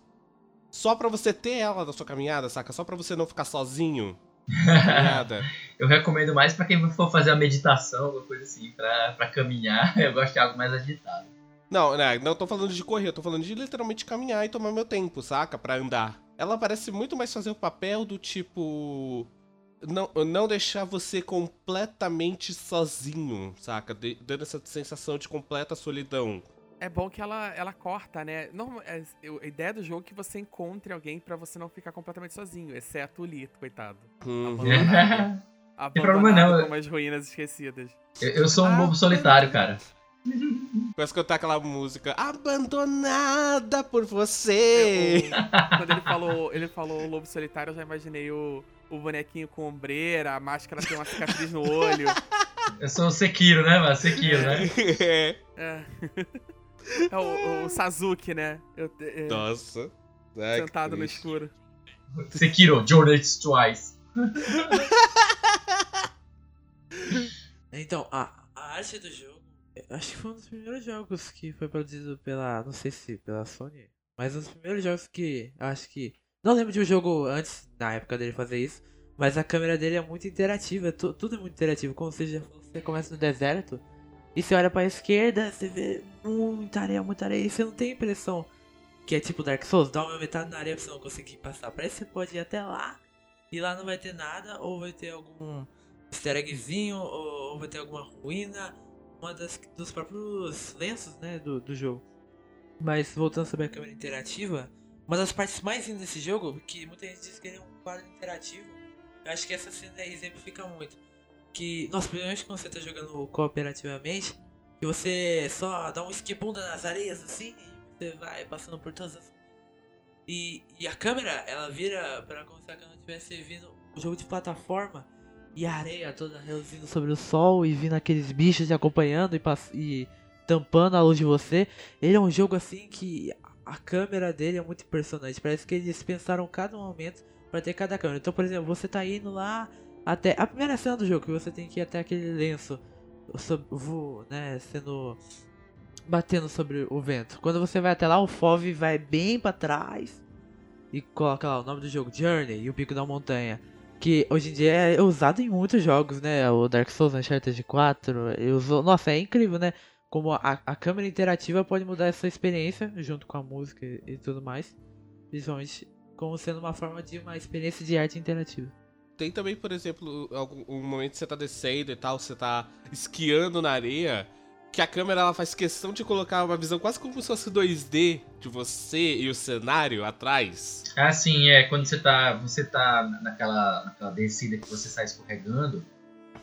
Só pra você ter ela na sua caminhada, saca? Só pra você não ficar sozinho. Eu recomendo mais pra quem for fazer uma meditação, alguma coisa assim, pra, pra caminhar. Eu gosto de algo mais agitado. Não, não, não tô falando de correr, eu tô falando de literalmente caminhar e tomar meu tempo, saca? Pra andar. Ela parece muito mais fazer o papel do tipo. Não, não deixar você completamente sozinho, saca? De- dando essa sensação de completa solidão. É bom que ela, ela corta, né? Não, é- eu- a ideia do jogo é que você encontre alguém pra você não ficar completamente sozinho, exceto o Lito, coitado. Uhum. Abandonado. Problema não, eu- como as ruínas esquecidas. Eu, eu sou um Ah, lobo solitário, cara. Começa a cantar aquela música Abandonada por você. O- quando ele falou, ele falou Lobo Solitário, eu já imaginei o, o bonequinho com ombreira, a máscara tem uma cicatriz no olho. Eu sou o Sekiro, né, mano? Sekiro, né? É. É, É o, o Sazuki, né? Eu, é, Nossa. Que sentado no triste. escuro. Sekiro, Journey Twice. Então, a, a arte do jogo, eu acho que foi um dos primeiros jogos que foi produzido pela, não sei se pela Sony, mas um dos primeiros jogos que eu acho que, não lembro de um jogo antes, na época dele fazer isso, mas a câmera dele é muito interativa, tu- tudo é muito interativo, como falou, você começa no deserto, e você olha pra esquerda, você vê muita areia, muita areia, e você não tem impressão que é tipo Dark Souls, dá uma metade na areia pra você não conseguir passar, parece que você pode ir até lá, e lá não vai ter nada, ou vai ter algum easter eggzinho, ou, ou vai ter alguma ruína, uma das, dos próprios lenços, né, do, do jogo. Mas voltando sobre a câmera interativa, uma das partes mais lindas desse jogo, que muita gente diz que ele é um quadro interativo, eu acho que essa cena exemplifica muito. Que, nossa, principalmente quando você tá jogando cooperativamente, que você só dá um esquibunda nas areias assim, você vai passando por todas as. E, e a câmera, ela vira pra como se a câmera estivesse vindo um jogo de plataforma e a areia toda reluzindo sobre o sol e vindo aqueles bichos te acompanhando e, e tampando a luz de você. Ele é um jogo assim que a câmera dele é muito impressionante. Parece que eles pensaram cada momento pra ter cada câmera. Então, por exemplo, você tá indo lá até a primeira cena do jogo que você tem que ir até aquele lenço vo- né, sendo batendo sobre o vento. Quando você vai até lá, o FOV vai bem pra trás e coloca lá o nome do jogo, Journey e o Pico da Montanha. Que hoje em dia é usado em muitos jogos, né? O Dark Souls, Uncharted 4, eu uso... Nossa, é incrível, né? Como a, a câmera interativa pode mudar essa experiência, junto com a música e, e tudo mais. Principalmente como sendo uma forma de uma experiência de arte interativa. Tem também, por exemplo, algum um momento que você tá descendo e tal, você tá esquiando na areia, que a câmera ela faz questão de colocar uma visão quase como se fosse 2D de você e o cenário atrás. Ah, sim, é. Quando você tá, você tá naquela, naquela descida que você sai escorregando,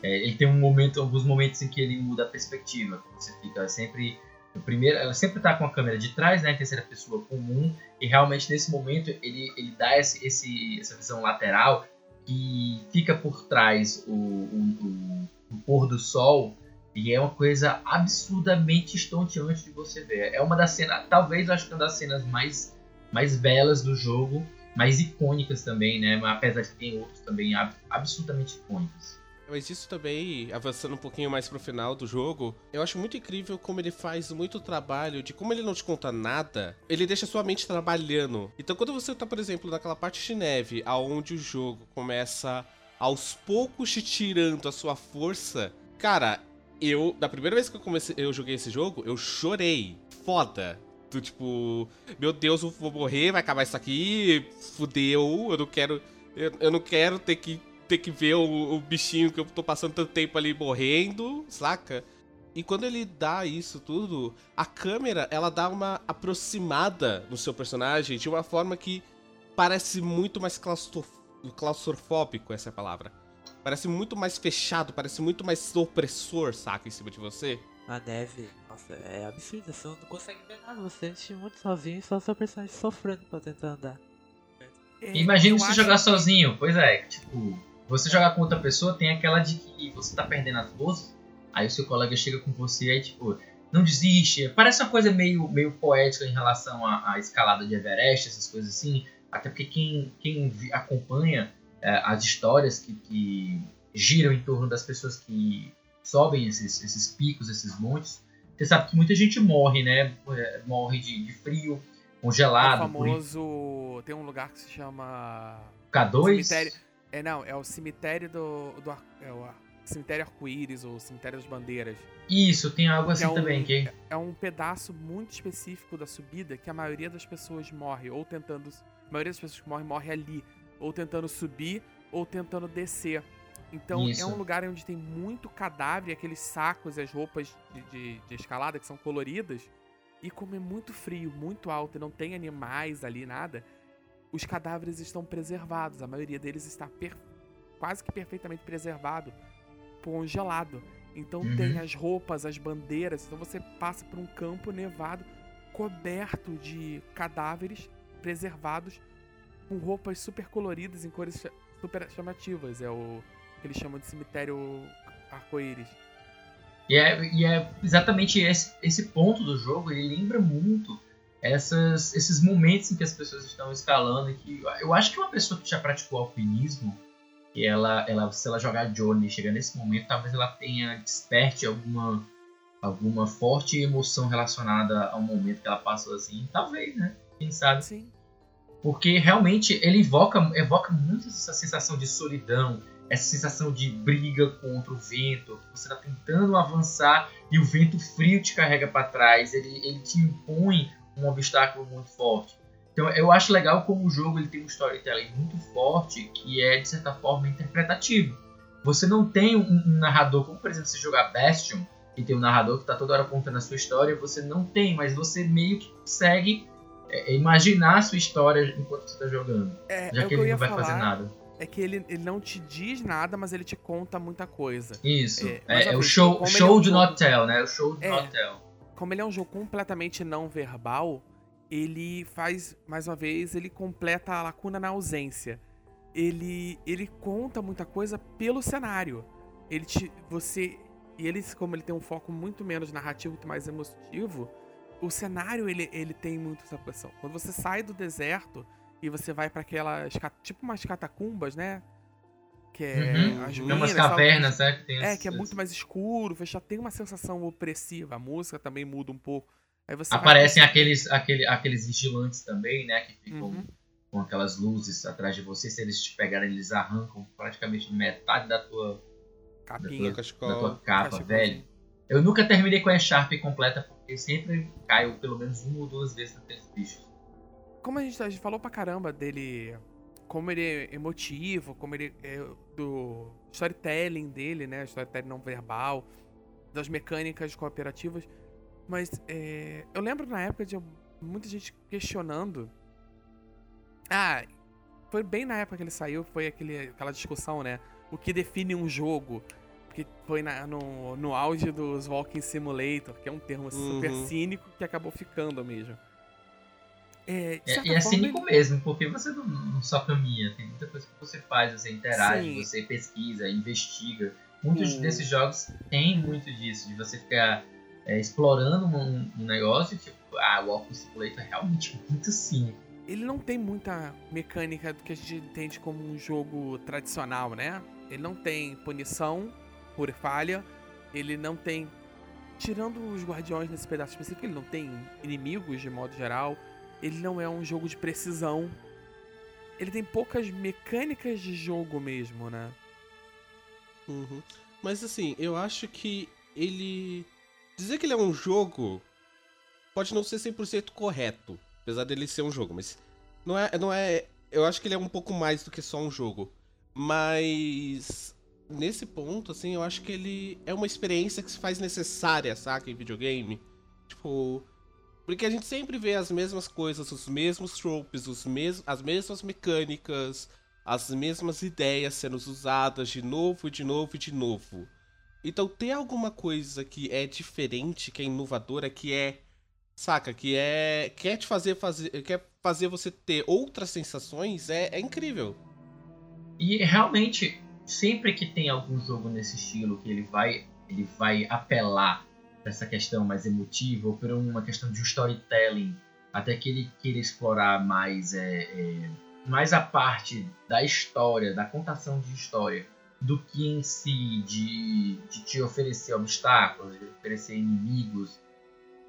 é, ele tem um momento, alguns momentos em que ele muda a perspectiva. Você fica sempre. Primeiro, ela sempre tá com a câmera de trás, né? Terceira pessoa comum. E realmente nesse momento ele, ele dá esse, esse, essa visão lateral que fica por trás o, o, o, o pôr do sol. E é uma coisa absurdamente estonteante de você ver. É uma das cenas, talvez eu acho que é uma das cenas mais mais belas do jogo, mais icônicas também, né? Apesar de que tem outros também ab- absolutamente icônicos. Mas isso também, avançando um pouquinho mais pro final do jogo, eu acho muito incrível como ele faz muito trabalho de como ele não te conta nada, ele deixa sua mente trabalhando. Então quando você tá, por exemplo, naquela parte de neve, aonde o jogo começa aos poucos te tirando a sua força, cara, eu, da primeira vez que eu comecei, eu joguei esse jogo, eu chorei. Foda. Do tipo, meu Deus, eu vou morrer, vai acabar isso aqui, fudeu, eu não quero. Eu, eu não quero ter que ter que ver o, o bichinho que eu tô passando tanto tempo ali morrendo, saca? E quando ele dá isso tudo, a câmera, ela dá uma aproximada no seu personagem de uma forma que parece muito mais claustro- claustrofóbico, essa é a palavra. Parece muito mais fechado, parece muito mais opressor, saca, em cima de você. A neve, nossa, é absurda, você não consegue ver nada, você sente muito sozinho e só seu personagem sofrendo pra tentar andar. Imagina acho jogar que- sozinho. Pois é, tipo, você jogar com outra pessoa tem aquela de que você tá perdendo as forças, aí o seu colega chega com você e aí, tipo, não desiste. Parece uma coisa meio, meio poética em relação à, à escalada de Everest, essas coisas assim. Até porque quem, quem acompanha é, as histórias que, que giram em torno das pessoas que sobem esses, esses picos, esses montes, você sabe que muita gente morre, né? É, Morre de, de frio, O congelado, por famoso. Tem um lugar que se chama. K2. Cemitério. É, não, é o cemitério do. do é o cemitério arco-íris ou cemitério das bandeiras. Isso, tem algo assim Que é um- também, que É um pedaço muito específico da subida que a maioria das pessoas morre, ou tentando. A maioria das pessoas que morrem morre ali, ou tentando subir, ou tentando descer. Então Isso. é um lugar onde tem muito cadáver, aqueles sacos e as roupas de, de- de escalada que são coloridas. E como é muito frio, muito alto e não tem animais ali, nada, os cadáveres estão preservados. A maioria deles está per- quase que perfeitamente preservado, congelado. Então Uhum. tem as roupas, as bandeiras. Então você passa por um campo nevado coberto de cadáveres preservados com roupas super coloridas em cores super chamativas. É o que eles chamam de cemitério arco-íris. E é, e é exatamente esse, esse ponto do jogo, ele lembra muito essas, esses momentos em que as pessoas estão escalando. E que eu acho que uma pessoa que já praticou alpinismo, que ela, ela, se ela jogar Journey e chegar nesse momento, talvez ela tenha, desperte alguma, alguma forte emoção relacionada ao momento que ela passou assim. Talvez, né? Quem sabe? Sim. Porque realmente ele evoca, evoca muito essa sensação de solidão, essa sensação de briga contra o vento. Você está tentando avançar e o vento frio te carrega para trás. Ele, ele te impõe um obstáculo muito forte. Então eu acho legal como o jogo ele tem um storytelling muito forte que é de certa forma interpretativo. Você não tem um, um narrador, como por exemplo se jogar Bastion, que tem um narrador que está toda hora contando a sua história, você não tem, mas você meio que consegue é, imaginar a sua história enquanto você está jogando. É, Já é que ele não vai falar. fazer nada. É que ele, ele não te diz nada, mas ele te conta muita coisa. Isso. É, É, é o show, show é um jogo- not tell, né? O show do É. not tell. Como ele é um jogo completamente não verbal, ele faz, mais uma vez, ele completa a lacuna na ausência. Ele, ele conta muita coisa pelo cenário. Ele te. Você. E ele, como ele tem um foco muito menos narrativo e mais emotivo, o cenário ele, ele tem muito essa pressão. Quando você sai do deserto e você vai pra aquelas. Tipo umas catacumbas, né? Que é Uhum. as ruínas. umas tal, cavernas, né? Que tem É, as- que é muito mais escuro, já tem uma sensação opressiva. A música também muda um pouco. Aí você vai- Aparecem aqueles, aquele, aqueles vigilantes também, né? Que ficam Uhum. com aquelas luzes atrás de você. Se eles te pegarem, eles arrancam praticamente metade da tua, capinha. da Cachecol. tua capa, cachecol. velho. Eu nunca terminei com a Sharp completa, porque sempre caio pelo menos uma ou duas vezes naqueles bichos. Como a gente, a gente falou pra caramba dele, como ele é emotivo, como ele é do storytelling dele, né? Storytelling não verbal, das mecânicas cooperativas. Mas é, eu lembro na época de muita gente questionando. Ah, foi bem na época que ele saiu, foi aquele, aquela discussão, né? O que define um jogo? Porque foi na- no, no auge dos Walking Simulator, que é um termo super Uhum. cínico que acabou ficando mesmo. É, É, e é cínico mesmo, porque você não, não só caminha, tem muita coisa que você faz, você interage, Sim. você pesquisa, investiga. Muitos Hum. desses jogos têm muito disso, de você ficar é, explorando um, um negócio, tipo, ah, o Walking Simulator é realmente muito cínico. ele não tem muita mecânica do que a gente entende como um jogo tradicional, né? Ele não tem punição por falha, ele não tem. Tirando os guardiões nesse pedaço específico, ele não tem inimigos de modo geral. Ele não é um jogo de precisão. Ele tem poucas mecânicas de jogo mesmo, né? Uhum. Mas assim, eu acho que ele. Dizer que ele é um jogo pode não ser 100% correto. Apesar dele ser um jogo, mas. Não é, não é. Eu acho que ele é um pouco mais do que só um jogo. Mas. Nesse ponto, assim, eu acho que ele é uma experiência que se faz necessária, saca? Em videogame. Tipo. Porque a gente sempre vê as mesmas coisas, os mesmos tropes, os mes as mesmas mecânicas, as mesmas ideias sendo usadas de novo, de novo e de novo. Então ter alguma coisa que é diferente, que é inovadora, que é. Saca, que é. Quer te fazer fazer. Quer fazer você ter outras sensações, é, é incrível. E realmente, sempre que tem algum jogo nesse estilo que ele vai, ele vai apelar essa questão mais emotiva ou por uma questão de storytelling, até que ele queira explorar mais, é, é, mais a parte da história, da contação de história, do que em si de, de te oferecer obstáculos, de oferecer inimigos.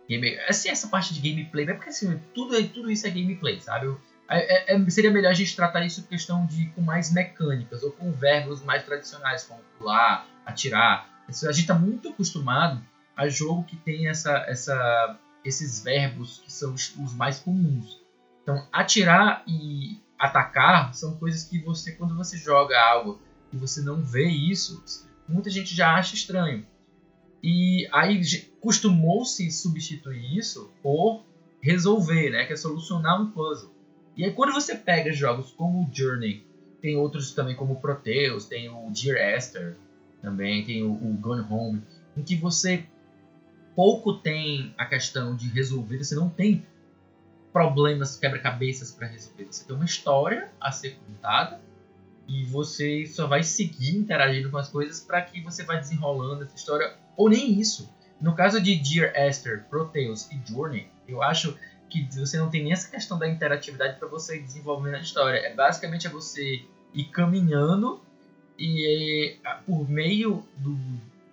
Game, assim, essa parte de gameplay, é porque assim, tudo, tudo isso é gameplay, sabe? Eu- é- é- seria melhor a gente tratar isso questão de com mais mecânicas ou com verbos mais tradicionais, como pular, atirar. A gente está muito acostumado a jogo que tem essa, essa, esses verbos que são os, mais comuns. Então, atirar e atacar são coisas que você, quando você joga algo e você não vê isso, muita gente já acha estranho. E aí costumou-se substituir isso por resolver, né? Que é solucionar um puzzle. E aí quando você pega jogos como o Journey, tem outros também como Proteus, tem o Dear Esther, também tem o, o Gone Home, em que você pouco tem a questão de resolver, você não tem problemas, quebra-cabeças para resolver. Você tem uma história a ser contada e você só vai seguir interagindo com as coisas para que você vá desenrolando essa história, ou nem isso. No caso de Dear Esther, Proteus e Journey, eu acho que você não tem nem essa questão da interatividade para você desenvolver a história. É basicamente é você ir caminhando e é, por meio do,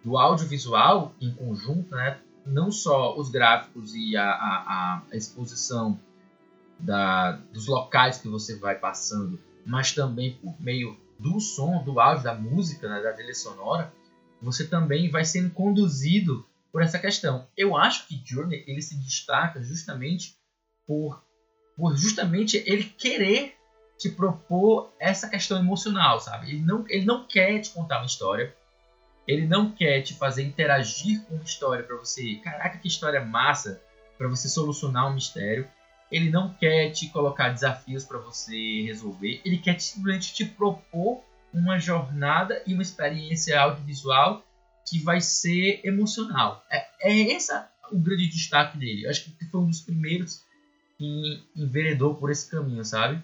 do audiovisual em conjunto, né, não só os gráficos e a, a, a exposição da, dos locais que você vai passando, mas também por meio do som, do áudio, da música, né, da trilha sonora, você também vai sendo conduzido por essa questão. Eu acho que Journey ele se destaca justamente por, por justamente ele querer te propor essa questão emocional, sabe? Ele não, ele não quer te contar uma história, ele não quer te fazer interagir com uma história para você, caraca, que história massa, para você solucionar um mistério. Ele não quer te colocar desafios para você resolver, ele quer simplesmente te propor uma jornada e uma experiência audiovisual que vai ser emocional. É, é essa o grande destaque dele. Eu acho que foi um dos primeiros que enveredou por esse caminho, sabe?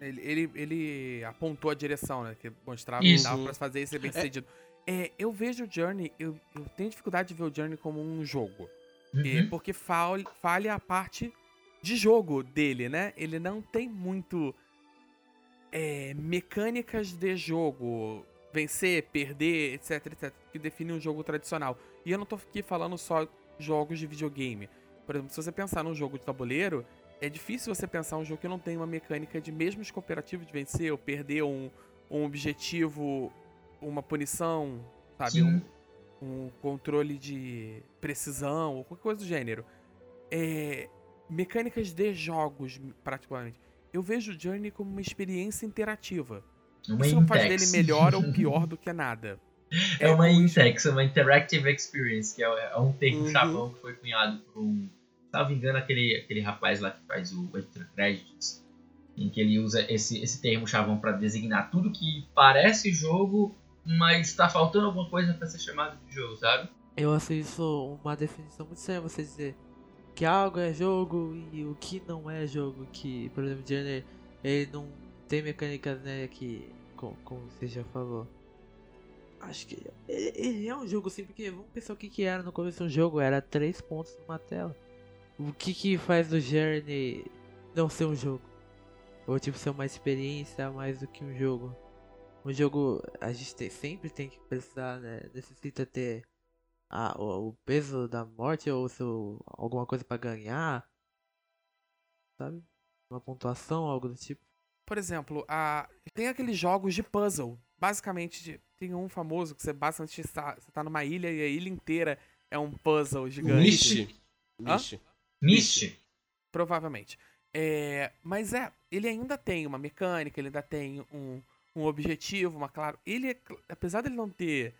Ele, ele, ele apontou a direção, né? Que mostrava Isso. que dava pra fazer isso bem sucedido. É, eu vejo o Journey, eu, eu tenho dificuldade de ver o Journey como um jogo. É, Uhum. porque fal- falha a parte de jogo dele, né? Ele não tem muito é, mecânicas de jogo, vencer, perder, etc, etc, que define um jogo tradicional. E eu não tô aqui falando só jogos de videogame. Por exemplo, se você pensar num jogo de tabuleiro, é difícil você pensar um jogo que não tem uma mecânica de mesmo os cooperativos de vencer ou perder um, um objetivo, uma punição, sabe? Um, um controle de precisão ou qualquer coisa do gênero. É, mecânicas de jogos, particularmente. Eu vejo o Journey como uma experiência interativa. Uma Isso não faz dele melhor ou pior do que nada. É uma os- Intex, uma Interactive Experience, que é, é um termo Uhum. chavão que foi cunhado por um. Salvo engano, aquele, aquele rapaz lá que faz o Extra Credits, em que ele usa esse, esse termo chavão para designar tudo que parece jogo, mas está faltando alguma coisa para ser chamado de jogo, sabe? Eu acho isso uma definição muito estranha você dizer que algo é jogo e o que não é jogo. Que, por exemplo, Journey, ele não tem mecânicas, né, que, co- como você já falou. Acho que ele, ele é um jogo sim, porque vamos pensar o que, que era no começo do jogo, era três pontos numa tela. O que que faz do Journey não ser um jogo? Ou tipo, ser uma experiência mais do que um jogo? Um jogo, a gente tem- sempre tem que precisar, né, necessita ter a, o, o peso da morte ou seu, alguma coisa pra ganhar, sabe? Uma pontuação, algo do tipo. Por exemplo, a... tem aqueles jogos de puzzle. Basicamente, tem um famoso que você basicamente está, você tá numa ilha e a ilha inteira é um puzzle gigante. Myst. Myst. Provavelmente. É, mas é, ele ainda tem uma mecânica, ele ainda tem um, um objetivo, uma claro. Ele, é apesar dele não ter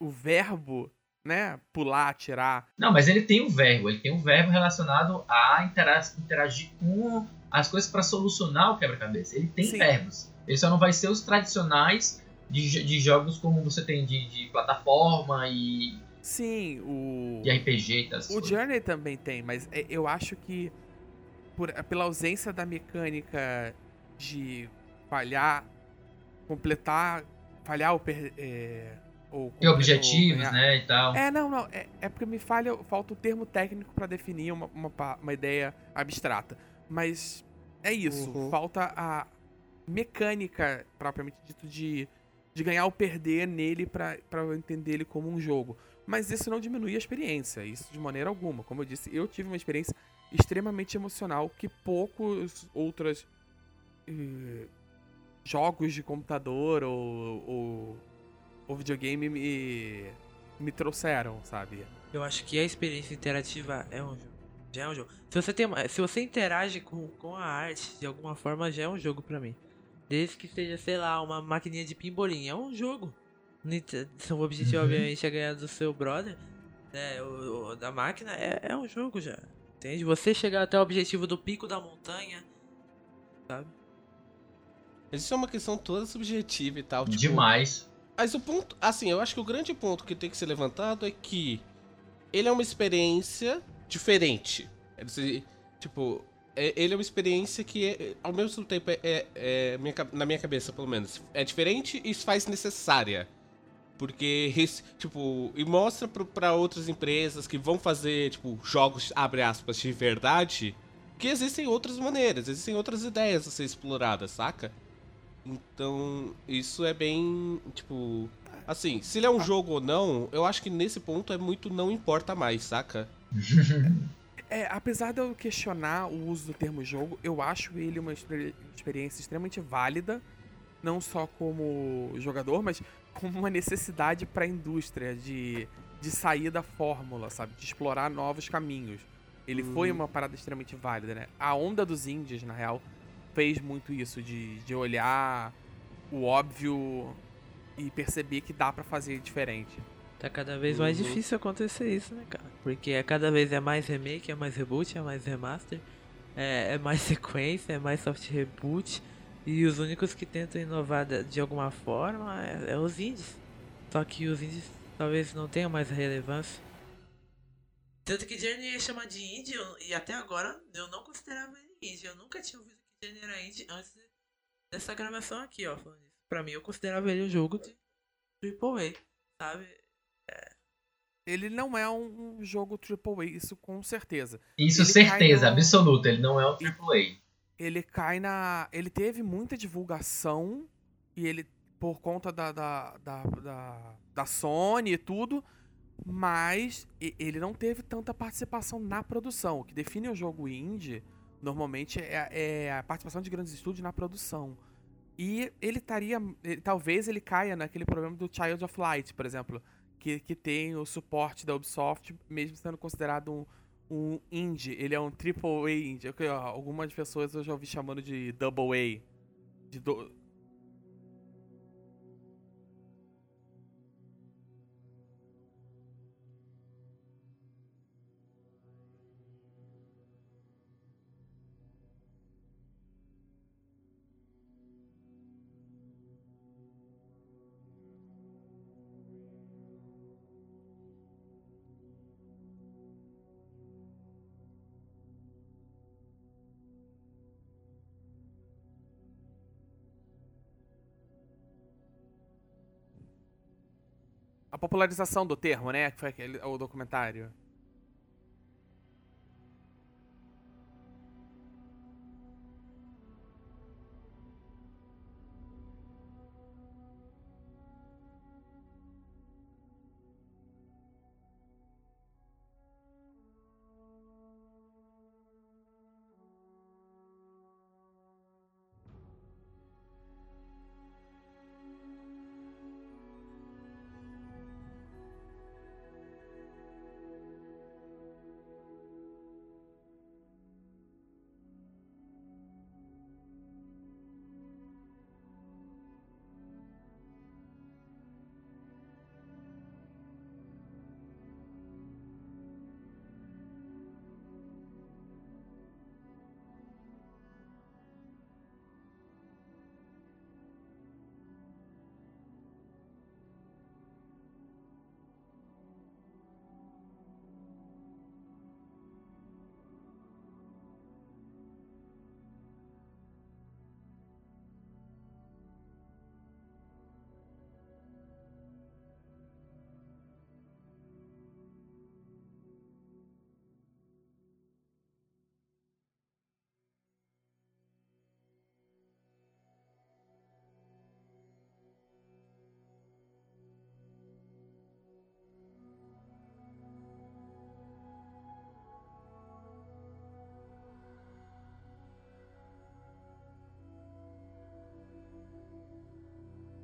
o verbo, né, pular, tirar, Não, mas ele tem um verbo, ele tem um verbo relacionado a intera- interagir com as coisas para solucionar o quebra-cabeça. Ele tem Sim. verbos. Ele só não vai ser os tradicionais de, de jogos como você tem de, de plataforma e, sim, o e RPG e tal. O coisas. Journey também tem, mas é- eu acho que por- pela ausência da mecânica de falhar, completar, falhar ou, per, é, ou ou objetivos, ganhar- né, e tal. É, não, não. É, é porque me falha, falta o termo técnico pra definir uma, uma, uma ideia abstrata. Mas é isso. Uhum. Falta a mecânica, propriamente dito, de, de ganhar ou perder nele pra, pra eu entender ele como um jogo. Mas isso não diminui a experiência, isso de maneira alguma. Como eu disse, eu tive uma experiência extremamente emocional que poucos outros eh, jogos de computador ou, ou, ou videogame me, me trouxeram, sabe? Eu acho que a experiência interativa é um jogo. Já é um jogo. Se você, tem, se você interage com, com a arte de alguma forma, já é um jogo pra mim. Desde que seja, sei lá, uma maquininha de pimbolim. É um jogo. Seu objetivo, Uhum. obviamente, é ganhar do seu brother. Né, o, o da máquina. É, é um jogo já. Entende? Você chegar até o objetivo do pico da montanha. Sabe? Isso é uma questão toda subjetiva e tal. Tipo, Demais. Mas o ponto, assim, eu acho que o grande ponto que tem que ser levantado é que ele é uma experiência diferente. É dizer, tipo, é- ele é uma experiência que, é- ao mesmo tempo, é, é- é minha na minha cabeça, pelo menos, é diferente e se faz necessária. Porque, tipo, e mostra pra outras empresas que vão fazer, tipo, jogos, abre aspas, de verdade, que existem outras maneiras, existem outras ideias a ser exploradas, saca? Então, isso é bem, tipo... Assim, se ele é um jogo ou não, eu acho que nesse ponto é muito não importa mais, saca? É, apesar de eu questionar o uso do termo jogo, eu acho ele uma exper- experiência extremamente válida, não só como jogador, mas como uma necessidade para a indústria de, de sair da fórmula, sabe? De explorar novos caminhos. Ele foi uma parada extremamente válida, né? A onda dos indies, na real, fez muito isso, de, de olhar o óbvio e perceber que dá pra fazer diferente. Tá cada vez mais Uhum. difícil acontecer isso, né, cara? Porque é cada vez é mais remake, é mais reboot, é mais remaster, é, é mais sequência, é mais soft reboot. E os únicos que tentam inovar de, de alguma forma é, é os indies. Só que os indies talvez não tenham mais relevância. Tanto que Journey é chamado de indie e até agora eu não considerava ele indie. Eu nunca tinha ouvido era indie antes de- dessa gravação aqui, ó. falando isso. Pra mim eu considerava ele um jogo de AAA, sabe? Ele não é um, um jogo AAA, isso com certeza. Isso, Ele certeza, no- absoluta. Ele não é um AAA. ele cai na. Ele teve muita divulgação e ele, por conta da, da, da, da, da Sony e tudo, mas ele não teve tanta participação na produção. O que define o jogo indie, normalmente, é, é a participação de grandes estúdios na produção. E ele estaria. talvez ele caia naquele problema do Child of Light, por exemplo, que, que tem o suporte da Ubisoft, mesmo sendo considerado um, um indie, ele é um triple A indie. Algumas pessoas eu já ouvi chamando de double A. De do... popularização do termo, né? Que foi aquele, o documentário.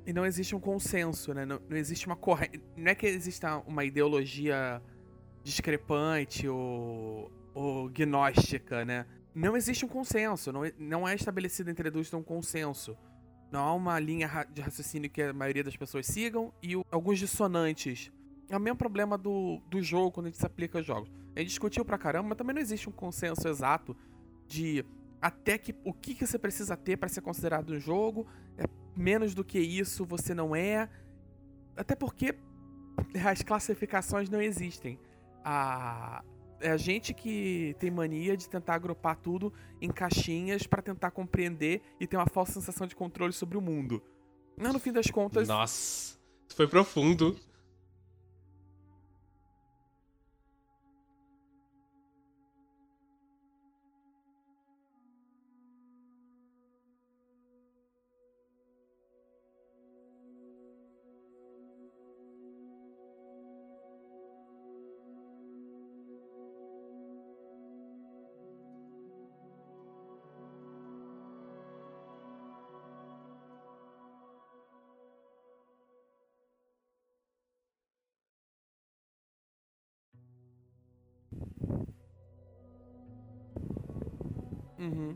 E não existe um consenso, né? Não, não existe uma corrente. Não é que exista uma ideologia discrepante ou, ou gnóstica, né? Não existe um consenso. Não, não é estabelecido entre a um consenso. Não há uma linha de raciocínio que a maioria das pessoas sigam e o- alguns dissonantes. É o mesmo problema do, do jogo quando a gente se aplica aos jogos. A gente discutiu pra caramba, mas também não existe um consenso exato de até que o que, que você precisa ter para ser considerado um jogo. É, menos do que isso você não é. Até porque as classificações não existem. A, é a gente que tem mania de tentar agrupar tudo em caixinhas para tentar compreender e ter uma falsa sensação de controle sobre o mundo. Não, no fim das contas. Nossa, foi profundo. Uhum.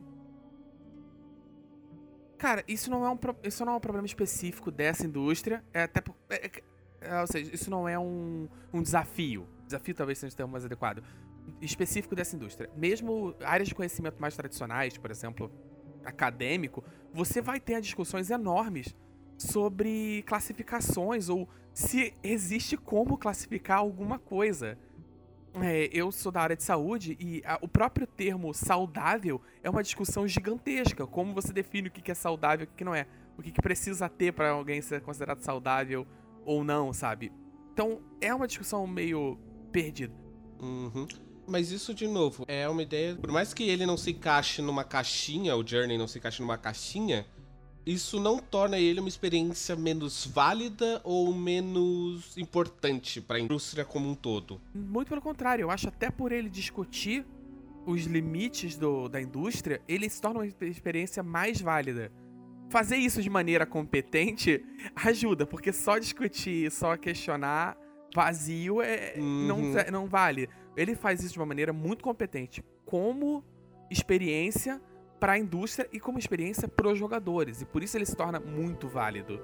Cara, isso não, é um, isso não é um problema específico dessa indústria. É até é, é, é, ou seja, isso não é um, um desafio. Desafio talvez seja o termo mais adequado. Específico dessa indústria. Mesmo áreas de conhecimento mais tradicionais, por exemplo, acadêmico, você vai ter discussões enormes sobre classificações ou se existe como classificar alguma coisa. É, eu sou da área de saúde e a, o próprio termo saudável é uma discussão gigantesca. Como você define o que, que é saudável e o que, não é? O que, que precisa ter para alguém ser considerado saudável ou não, sabe? Então é uma discussão meio perdida. Uhum. Mas isso, de novo, é uma ideia. Por mais que ele não se encaixe numa caixinha, o Journey não se encaixe numa caixinha, isso não torna ele uma experiência menos válida ou menos importante para a indústria como um todo. Muito pelo contrário, eu acho até por ele discutir os limites do, da indústria, ele se torna uma experiência mais válida. Fazer isso de maneira competente ajuda, porque só discutir, só questionar vazio é, uhum. não, não vale. Ele faz isso de uma maneira muito competente, como experiência para a indústria e como experiência para os jogadores, e por isso ele se torna muito válido.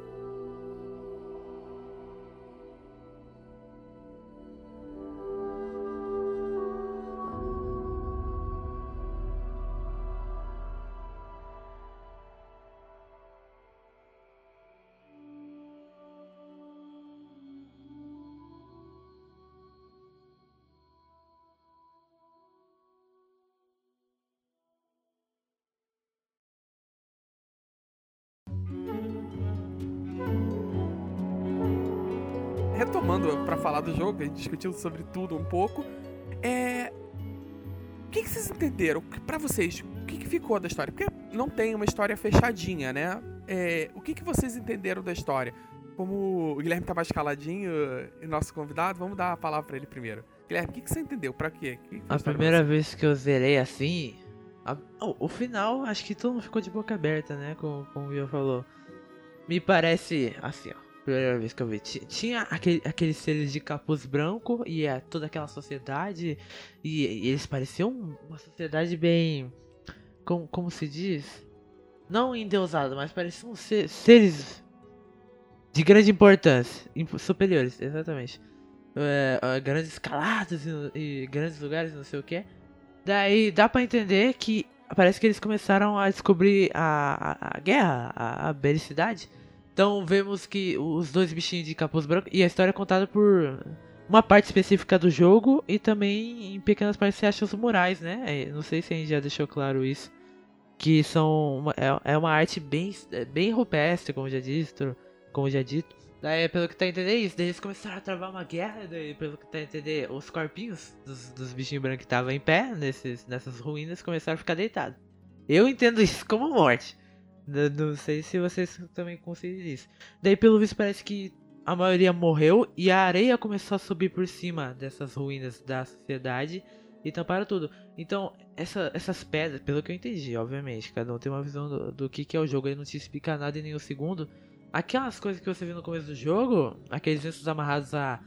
Falar do jogo, a gente discutiu sobre tudo um pouco. É. O que, que vocês entenderam? Para vocês, o que, que, ficou da história? Porque não tem uma história fechadinha, né? É, o que, que vocês entenderam da história? Como o Guilherme tá mais caladinho e nosso convidado, vamos dar a palavra para ele primeiro. Guilherme, o que, que você entendeu? Pra quê? Que a primeira vez que eu zerei assim. A, oh, o final, acho que todo mundo ficou de boca aberta, né? Como, como o Will falou. Me parece assim, ó primeira vez que eu vi. Tinha aquele, aqueles seres de capuz branco e é, toda aquela sociedade. E, e, eles pareciam uma sociedade bem. Como, como se diz? Não endeusada, mas pareciam ser, seres de grande importância. Superiores, exatamente. É, é, grandes escaladas e, e, grandes lugares, não sei o que. Daí dá pra entender que parece que eles começaram a descobrir a, a, a guerra, a, a belicidade então vemos que os dois bichinhos de capuz branco e a história é contada por uma parte específica do jogo e também em pequenas partes você acha os murais, né? É, não sei se a gente já deixou claro isso. Que são uma, é, é uma arte bem, é, bem rupestre, como já dito, como já dito. Daí, pelo que tá entendendo, é isso. Eles começaram a travar uma guerra. Daí, pelo que tá entendendo, os corpinhos dos, dos bichinhos brancos que estavam em pé nesses, nessas ruínas começaram a ficar deitados. Eu entendo isso como morte. Não sei se vocês também conseguem isso. Daí, pelo visto, parece que a maioria morreu e a areia começou a subir por cima dessas ruínas da sociedade e tamparam tudo. Então, essa, essas pedras, pelo que eu entendi, obviamente, cada um tem uma visão do, do que, que é o jogo, ele não te explica nada em nenhum segundo. Aquelas coisas que você viu no começo do jogo, aqueles lenços amarrados a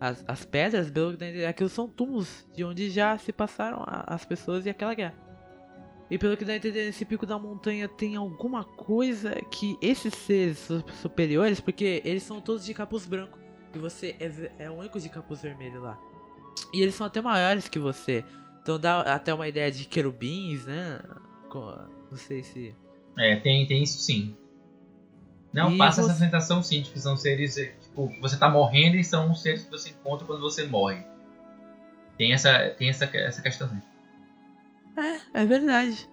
as, as pedras, pelo que eu entendi, aquilo são túmulos de onde já se passaram a, as pessoas e aquela guerra. E pelo que dá a entender, nesse pico da montanha tem alguma coisa que esses seres superiores, porque eles são todos de capuz branco, e você é, é o único de capuz vermelho lá. E eles são até maiores que você. Então dá até uma ideia de querubins, né? Não sei se. É, tem, tem isso sim. Não, E passa você- essa sensação sim, de que são seres, é, tipo, que você tá morrendo e são os seres que você encontra quando você morre. Tem essa, tem essa, essa questão. né? É, é verdade.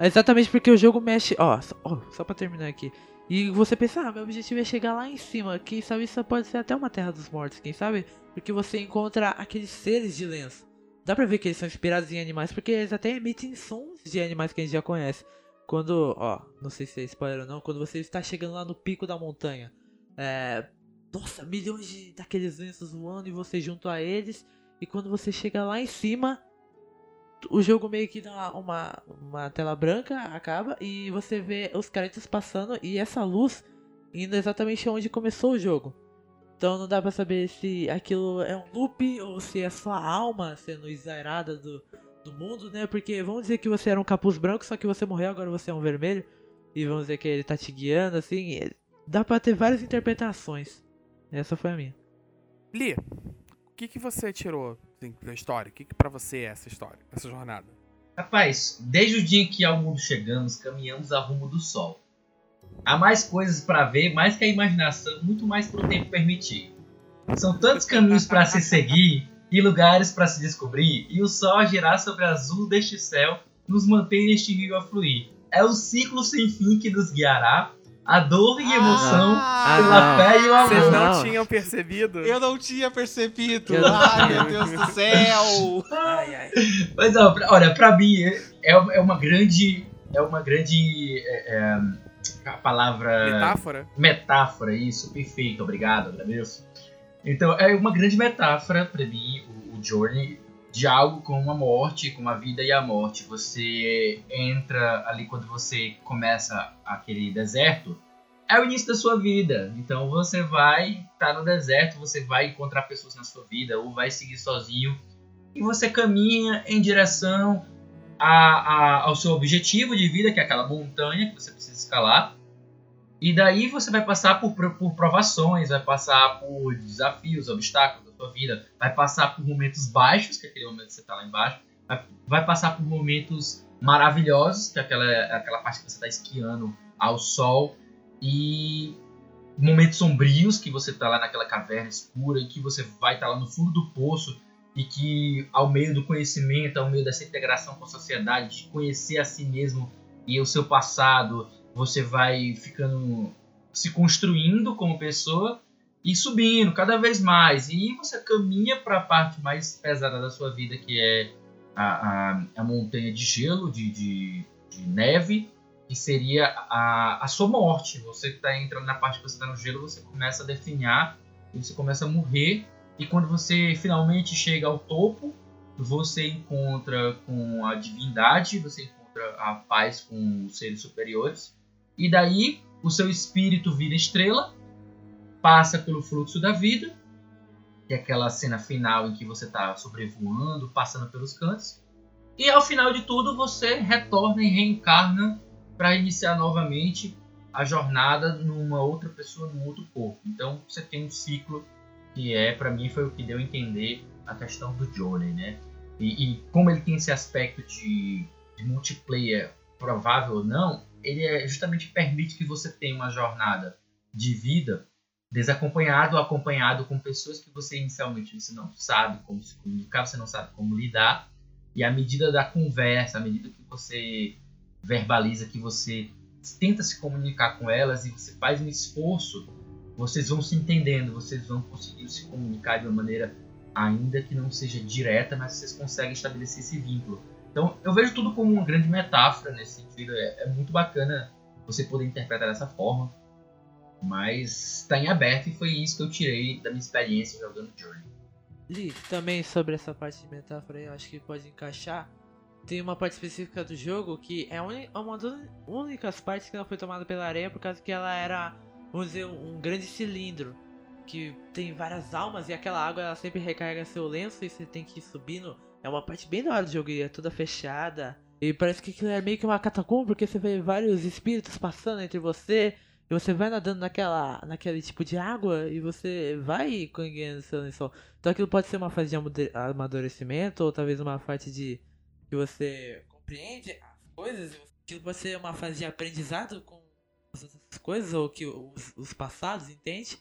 Exatamente porque o jogo mexe. Ó, só, ó, só pra terminar aqui. E você pensa, ah, meu objetivo é chegar lá em cima. Quem sabe isso pode ser até uma Terra dos Mortos, quem sabe? Porque você encontra aqueles seres de lenço. Dá pra ver que eles são inspirados em animais, porque eles até emitem sons de animais que a gente já conhece. Quando, ó, não sei se é spoiler ou não, quando você está chegando lá no pico da montanha. É. Nossa, milhões de, daqueles lenços voando e você junto a eles. E quando você chega lá em cima, o jogo meio que dá uma, uma tela branca, acaba, e você vê os créditos passando e essa luz indo exatamente onde começou o jogo. Então não dá pra saber se aquilo é um loop ou se é só a alma sendo exaerada do, do mundo, né? Porque vamos dizer que você era um capuz branco, só que você morreu, agora você é um vermelho. E vamos dizer que ele tá te guiando, assim. Dá pra ter várias interpretações. Essa foi a minha. Li, o que, que você tirou assim, da história? O que, que pra você é essa história, essa jornada? Rapaz, desde o dia em que ao mundo chegamos, caminhamos a rumo do sol. Há mais coisas pra ver, mais que a imaginação, muito mais pro tempo permitir. São tantos caminhos pra se seguir e lugares pra se descobrir, e o sol a girar sobre o azul deste céu nos mantém neste rio a fluir. É o ciclo sem fim que nos guiará, a dor e emoção Ah, pela não. fé e o amor. Vocês não, tinham percebido? Eu não tinha percebido. Eu Ai, meu Deus do céu. Ai, ai. Mas ó, pra- olha, pra mim é, é uma grande. É uma grande. é, é, a palavra. Metáfora? metáfora, isso, perfeito, obrigado, agradeço. Então, é uma grande metáfora pra mim, o, o Journey, de algo como a morte, como a vida e a morte. Você entra ali quando você começa aquele deserto, é o início da sua vida. Então, você vai estar no deserto, você vai encontrar pessoas na sua vida, ou vai seguir sozinho, e você caminha em direção a- a- ao seu objetivo de vida, que é aquela montanha que você precisa escalar. E daí você vai passar por, por provações, vai passar por desafios, obstáculos sua vida, vai passar por momentos baixos, que é aquele momento que você está lá embaixo, vai, vai passar por momentos maravilhosos, que é aquela, aquela parte que você está esquiando ao sol, e momentos sombrios, que você está lá naquela caverna escura, e que você vai estar lá no fundo do poço, e que ao meio do conhecimento, ao meio dessa integração com a sociedade, de conhecer a si mesmo e o seu passado, você vai ficando se construindo como pessoa e subindo cada vez mais. E você caminha para a parte mais pesada da sua vida, que é a, a, a montanha de gelo, de, de, de neve, que seria a, a sua morte. Você está entrando na parte que você está no gelo, você começa a definhar você começa a morrer. E quando você finalmente chega ao topo, você encontra com a divindade, você encontra a paz com os seres superiores. E daí o seu espírito vira estrela, passa pelo fluxo da vida, que é aquela cena final em que você está sobrevoando, passando pelos cantos. E ao final de tudo você retorna e reencarna para iniciar novamente a jornada numa outra pessoa, num outro corpo. Então você tem um ciclo que é, para mim, foi o que deu a entender a questão do Journey, né? E, e como ele tem esse aspecto de, de multiplayer provável ou não, ele é, justamente permite que você tenha uma jornada de vida desacompanhado ou acompanhado com pessoas que você inicialmente você não sabe como se comunicar, você não sabe como lidar. E à medida da conversa, à medida que você verbaliza, que você tenta se comunicar com elas e você faz um esforço, vocês vão se entendendo, vocês vão conseguir se comunicar de uma maneira ainda que não seja direta, mas vocês conseguem estabelecer esse vínculo. Então, eu vejo tudo como uma grande metáfora nesse sentido. É, é muito bacana você poder interpretar dessa forma. Mas está em aberto e foi isso que eu tirei da minha experiência jogando Journey. Li, também sobre essa parte de metáfora aí, eu acho que pode encaixar. Tem uma parte específica do jogo que é uni- uma das únicas partes que não foi tomada pela areia por causa que ela era, vamos dizer, um grande cilindro. Que tem várias almas e aquela água ela sempre recarrega seu lenço e você tem que ir subindo. É uma parte bem da hora do jogo e é toda fechada. E parece que aquilo é meio que uma catacumba porque você vê vários espíritos passando entre você. E você vai nadando naquela, naquele tipo de água e você vai ganhando seu lençol. Então aquilo pode ser uma fase de amadurecimento ou talvez uma parte de que você compreende as coisas aquilo pode ser uma fase de aprendizado com as coisas, ou que os, os passados, entende?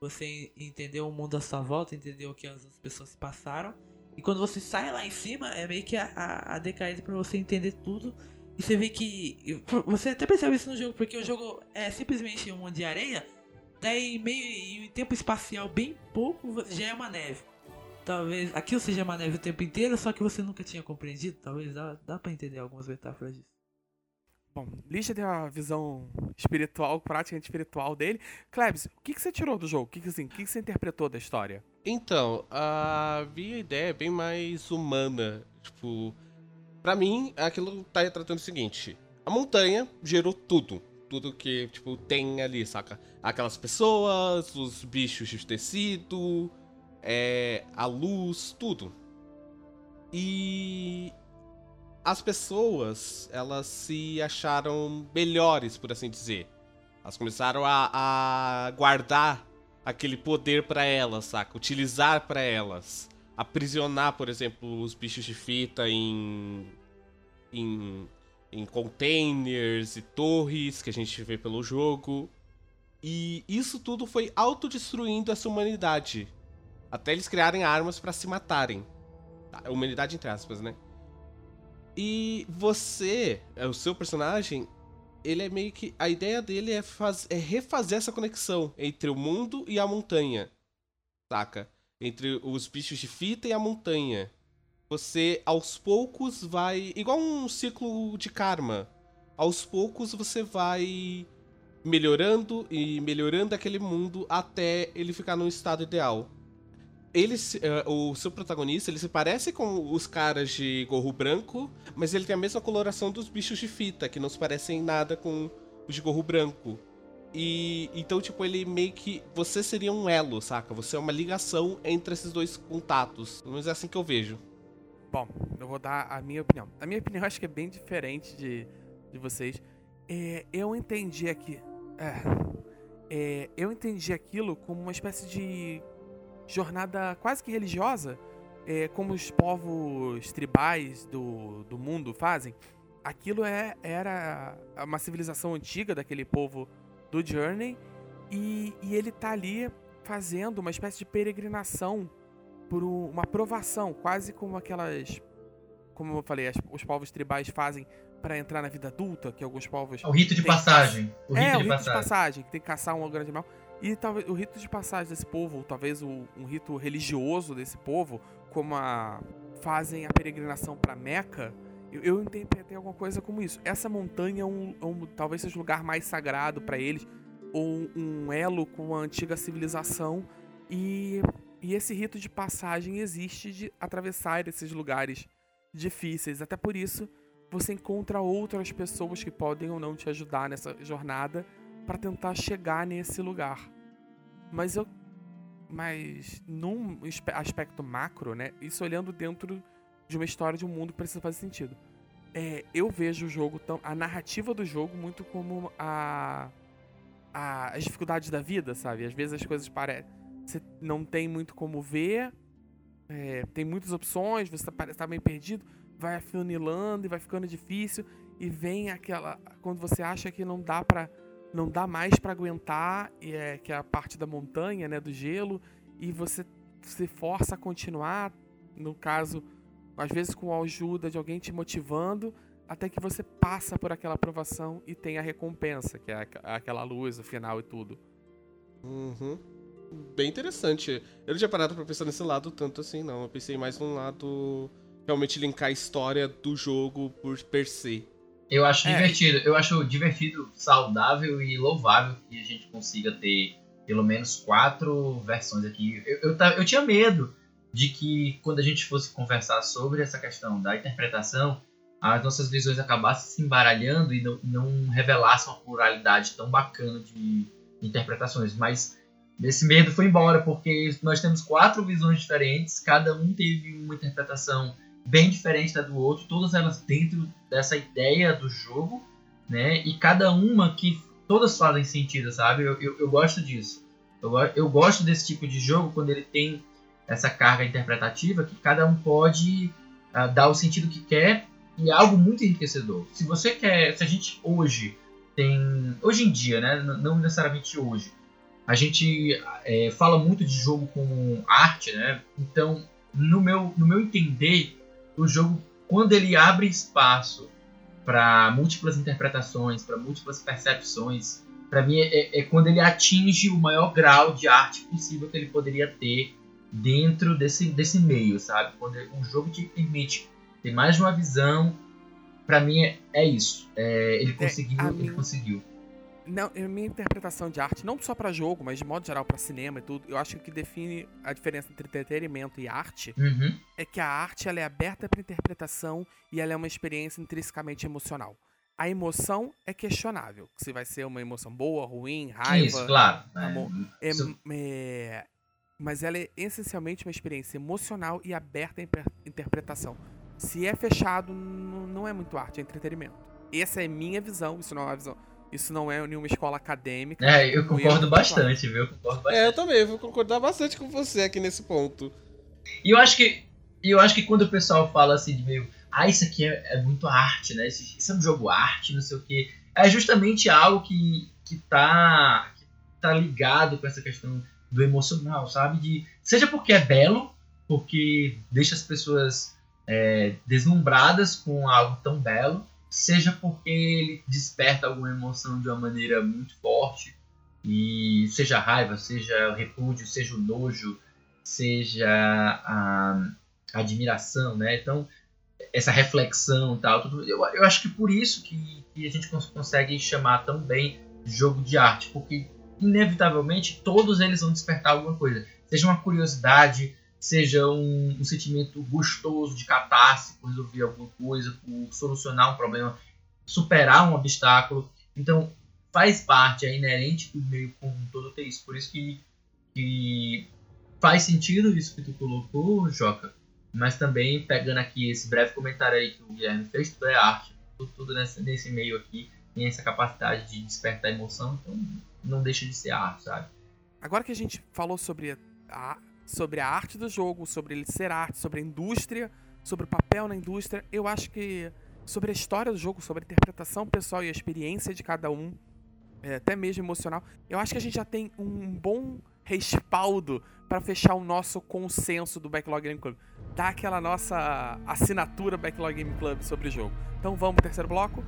Você entendeu o mundo à sua volta, entendeu o que as pessoas passaram. E quando você sai lá em cima, é meio que a, a, a decaída pra você entender tudo. E você vê que. Você até percebe isso no jogo, porque o jogo é simplesmente um monte de areia. Daí, meio em tempo espacial bem pouco, já é uma neve. Talvez aquilo seja uma neve o tempo inteiro, só que você nunca tinha compreendido. Talvez dá, dá pra entender algumas metáforas disso. Bom, Lixa tem a visão espiritual, praticamente espiritual dele. Klebs, o que, que você tirou do jogo? O que, que, assim, o que, que você interpretou da história? Então, a minha ideia é bem mais humana. Tipo, pra mim, aquilo tá retratando o seguinte: a montanha gerou tudo. Tudo que, tipo, tem ali, saca? Aquelas pessoas, os bichos de tecido, é, a luz, tudo. E as pessoas, elas se acharam melhores, por assim dizer. Elas começaram a, a guardar aquele poder para elas, saca? Utilizar para elas. Aprisionar, por exemplo, os bichos de fita em, em, em containers e torres que a gente vê pelo jogo. E isso tudo foi autodestruindo essa humanidade. Até eles criarem armas para se matarem. A humanidade entre aspas, né? E você, é, o seu personagem, ele é meio que. A ideia dele é, faz, é refazer essa conexão entre o mundo e a montanha. Saca? Entre os bichos de fita e a montanha. Você, aos poucos, vai. Igual um ciclo de karma. Aos poucos você vai melhorando e melhorando aquele mundo até ele ficar num estado ideal ele, uh, o seu protagonista, ele se parece com os caras de gorro branco, mas ele tem a mesma coloração dos bichos de fita, que não se parecem nada com os de gorro branco. E então, tipo, ele meio que. Você seria um elo, saca? Você é uma ligação entre esses dois contatos. Pelo menos é assim que eu vejo. Bom, eu vou dar a minha opinião. A minha opinião acho que é bem diferente de, de vocês. É, eu entendi aqui. É, é, eu entendi aquilo como uma espécie de jornada quase que religiosa, é, como os povos tribais do, do mundo fazem. Aquilo é, era uma civilização antiga daquele povo do Journey e, e ele tá ali fazendo uma espécie de peregrinação por uma aprovação, quase como aquelas, como eu falei, as, os povos tribais fazem para entrar na vida adulta, que alguns povos. É o rito de passagem. O é, rito o rito de passagem. de passagem, que tem que caçar um grande animal. E talvez o rito de passagem desse povo, talvez o, um rito religioso desse povo, como a fazem a peregrinação para Meca, eu, eu interpretei alguma coisa como isso. Essa montanha é um, é um talvez seja o lugar mais sagrado para eles, ou um elo com a antiga civilização. E, e esse rito de passagem existe de atravessar esses lugares difíceis. Até por isso, você encontra outras pessoas que podem ou não te ajudar nessa jornada para tentar chegar nesse lugar. Mas eu mas num aspecto macro, né? Isso olhando dentro de uma história de um mundo precisa fazer sentido. É, eu vejo o jogo tão, a narrativa do jogo muito como a, a as dificuldades da vida, sabe? Às vezes as coisas parecem você não tem muito como ver, é, tem muitas opções, você tá, tá bem perdido, vai afunilando e vai ficando difícil e vem aquela quando você acha que não dá para não dá mais para aguentar, é, que é a parte da montanha, né, do gelo, e você se força a continuar, no caso, às vezes com a ajuda de alguém te motivando, até que você passa por aquela aprovação e tem a recompensa, que é aquela luz, o final e tudo. Uhum. Bem interessante. Eu não tinha parado pra pensar nesse lado tanto assim, não. Eu pensei mais num lado realmente linkar a história do jogo por per se. Eu acho é. divertido. Eu acho divertido, saudável e louvável que a gente consiga ter pelo menos quatro versões aqui. Eu, eu, eu tinha medo de que quando a gente fosse conversar sobre essa questão da interpretação, as nossas visões acabassem se embaralhando e não, não revelassem uma pluralidade tão bacana de interpretações. Mas esse medo foi embora, porque nós temos quatro visões diferentes, cada um teve uma interpretação bem diferente da do outro, todas elas dentro dessa ideia do jogo, né? E cada uma que todas fazem sentido, sabe? Eu, eu, eu gosto disso. Eu, eu gosto desse tipo de jogo quando ele tem essa carga interpretativa que cada um pode uh, dar o sentido que quer e é algo muito enriquecedor. Se você quer, se a gente hoje tem, hoje em dia, né, não necessariamente hoje, a gente é, fala muito de jogo com arte, né? Então, no meu, no meu entender, o jogo, quando ele abre espaço para múltiplas interpretações, para múltiplas percepções, para mim é, é, quando ele atinge o maior grau de arte possível que ele poderia ter dentro desse, desse meio, sabe? Quando um jogo te permite ter mais de uma visão, para mim é, é isso. É, ele conseguiu, ele minha... conseguiu. Não, a minha interpretação de arte, não só para jogo, mas de modo geral para cinema e tudo, eu acho que o que define a diferença entre entretenimento e arte uhum. é que a arte ela é aberta para interpretação e ela é uma experiência intrinsecamente emocional. A emoção é questionável, se vai ser uma emoção boa, ruim, raiva, Isso, claro. amor. É, é, mas ela é essencialmente uma experiência emocional e aberta à interpretação. Se é fechado, não é muito arte, é entretenimento. Essa é minha visão, isso não é uma visão isso não é nenhuma escola acadêmica. É, eu concordo bastante, viu? Eu concordo bastante. É, eu também vou concordar bastante com você aqui nesse ponto. E eu acho que, eu acho que quando o pessoal fala assim de meio, ah, isso aqui é, é muito arte, né? Isso, isso, é um jogo arte, não sei o quê. É justamente algo que, que, tá, que tá ligado com essa questão do emocional, sabe? De, seja porque é belo, porque deixa as pessoas é, deslumbradas com algo tão belo, seja porque ele desperta alguma emoção de uma maneira muito forte, e seja raiva, seja repúdio, seja o nojo, seja a admiração, né? Então, essa reflexão tal, tudo, eu, eu acho que por isso que, que a gente consegue chamar também jogo de arte, porque inevitavelmente todos eles vão despertar alguma coisa, seja uma curiosidade, seja um, um, sentimento gostoso de catarse por resolver alguma coisa, por solucionar um problema, superar um obstáculo. Então, faz parte, é inerente do meio como um todo ter isso. Por isso que, que faz sentido isso que tu colocou, Joca, mas também pegando aqui esse breve comentário aí que o Guilherme fez, tudo é arte, tudo, tudo nesse, nesse meio aqui tem essa capacidade de despertar emoção, então não deixa de ser arte, sabe? Agora que a gente falou sobre a, sobre a arte do jogo, sobre ele ser arte, sobre a indústria, sobre o papel na indústria. Eu acho que sobre a história do jogo, sobre a interpretação pessoal e a experiência de cada um, é, até mesmo emocional, eu acho que a gente já tem um bom respaldo para fechar o nosso consenso do Backlog Game Club. Dar aquela nossa assinatura Backlog Game Club sobre o jogo. Então vamos terceiro bloco?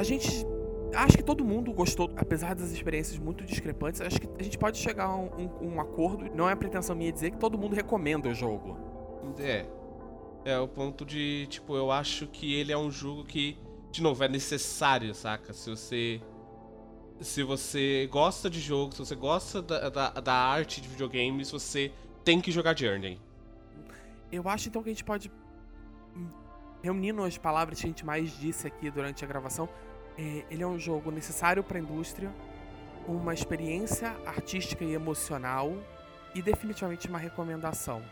A gente. Acho que todo mundo gostou, apesar das experiências muito discrepantes. Acho que a gente pode chegar a um, um, um acordo. Não é a pretensão minha dizer que todo mundo recomenda o jogo. É. É o ponto de, tipo, eu acho que ele é um jogo que, de novo, é necessário, saca? Se você. Se você gosta de jogo, se você gosta da, da, da arte de videogames, você tem que jogar Journey. Eu acho então que a gente pode reunindo as palavras que a gente mais disse aqui durante a gravação, é, ele é um jogo necessário para a indústria, uma experiência artística e emocional e definitivamente uma recomendação.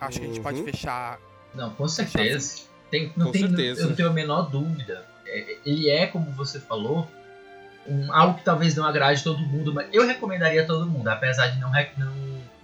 Acho uhum. que a gente pode uhum. fechar. Não, com certeza. Tem, não com tem, certeza. Eu não tenho a menor dúvida. É, ele é, como você falou, um, algo que talvez não agrade todo mundo, mas eu recomendaria a todo mundo, apesar de não,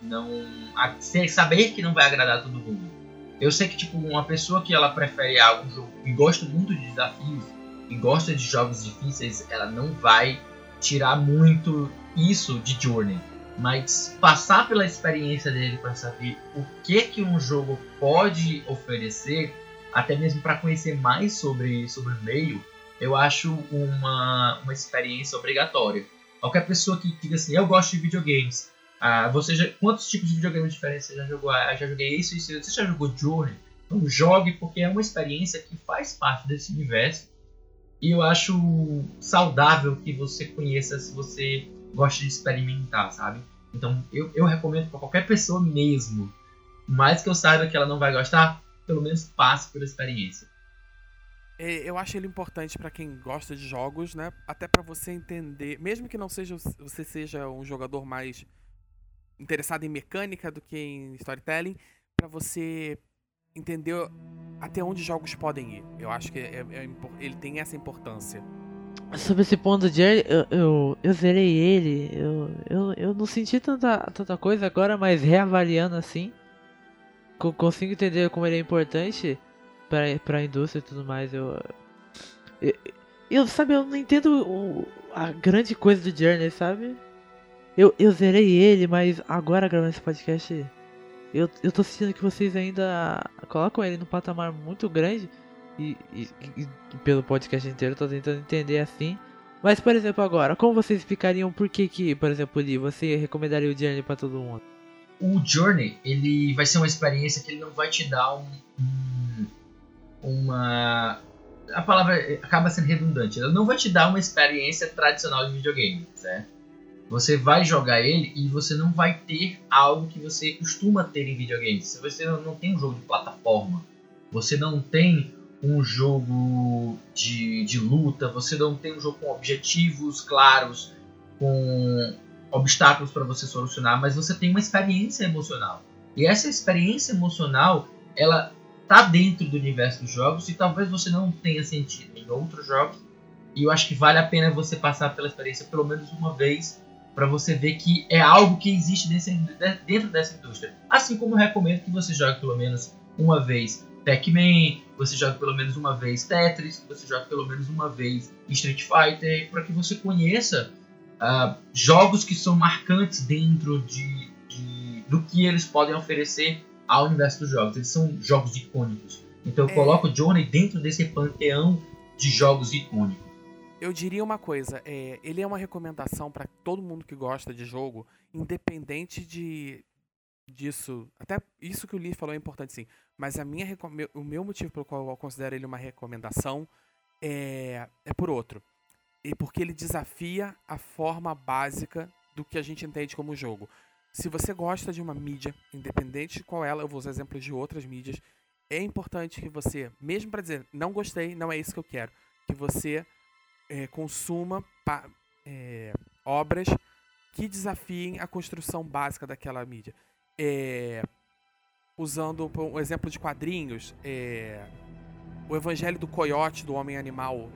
não, não saber que não vai agradar todo mundo. Eu sei que, tipo, uma pessoa que ela prefere algo jogo e gosta muito de desafios e gosta de jogos difíceis, ela não vai tirar muito isso de Journey. Mas passar pela experiência dele para saber o que que um jogo pode oferecer, até mesmo para conhecer mais sobre, sobre o meio, eu acho uma, uma experiência obrigatória. Qualquer pessoa que diga assim, eu gosto de videogames, ah, você já, quantos tipos de videogames diferentes você já jogou? Ah, já joguei isso isso. Você já jogou Journey? Então jogue porque é uma experiência que faz parte desse universo. E eu acho saudável que você conheça se você gosta de experimentar, sabe? Então eu, eu recomendo para qualquer pessoa mesmo. Mais que eu saiba que ela não vai gostar, pelo menos passe pela experiência. Eu acho ele importante para quem gosta de jogos, né? Até para você entender, mesmo que não seja você seja um jogador mais interessado em mecânica do que em storytelling, para você entender até onde jogos podem ir. Eu acho que é, é, é ele tem essa importância. Sobre esse ponto Jerry, eu, eu, eu zerei ele, eu, eu, eu não senti tanta, tanta coisa agora, mas reavaliando assim, consigo entender como ele é importante pra, pra indústria e tudo mais. Eu, eu, eu sabe, eu não entendo o, a grande coisa do Journey, sabe? Eu, eu zerei ele, mas agora gravando esse podcast, eu, eu tô sentindo que vocês ainda colocam ele num patamar muito grande. E, e, e, pelo podcast inteiro eu tô tentando entender assim. Mas, por exemplo, agora, como vocês explicariam por que, que por exemplo, Lee, você recomendaria o Journey para todo mundo? O Journey, ele vai ser uma experiência que ele não vai te dar um, um uma a palavra acaba sendo redundante. Ela não vai te dar uma experiência tradicional de videogame, certo? Você vai jogar ele e você não vai ter algo que você costuma ter em videogames. Você não tem um jogo de plataforma, você não tem um jogo de, de luta, você não tem um jogo com objetivos claros, com obstáculos para você solucionar, mas você tem uma experiência emocional. E essa experiência emocional, ela tá dentro do universo dos jogos e talvez você não tenha sentido em outros jogos. E eu acho que vale a pena você passar pela experiência pelo menos uma vez para você ver que é algo que existe dentro dessa indústria. Assim como eu recomendo que você jogue pelo menos uma vez Pac-Man, você jogue pelo menos uma vez Tetris, você jogue pelo menos uma vez Street Fighter, para que você conheça uh, jogos que são marcantes dentro de, de, do que eles podem oferecer ao universo dos jogos. Eles são jogos icônicos. Então eu é. coloco o Johnny dentro desse panteão de jogos icônicos. Eu diria uma coisa, é, ele é uma recomendação para todo mundo que gosta de jogo, independente de disso. Até isso que o Lee falou é importante sim. Mas a minha, o meu motivo pelo qual eu considero ele uma recomendação é, é por outro. E porque ele desafia a forma básica do que a gente entende como jogo. Se você gosta de uma mídia, independente de qual ela, eu vou usar exemplos de outras mídias, é importante que você, mesmo para dizer não gostei, não é isso que eu quero, que você é, consuma é, obras que desafiem a construção básica daquela mídia. É, usando um exemplo de quadrinhos, é, o Evangelho do Coyote, do Homem Animal,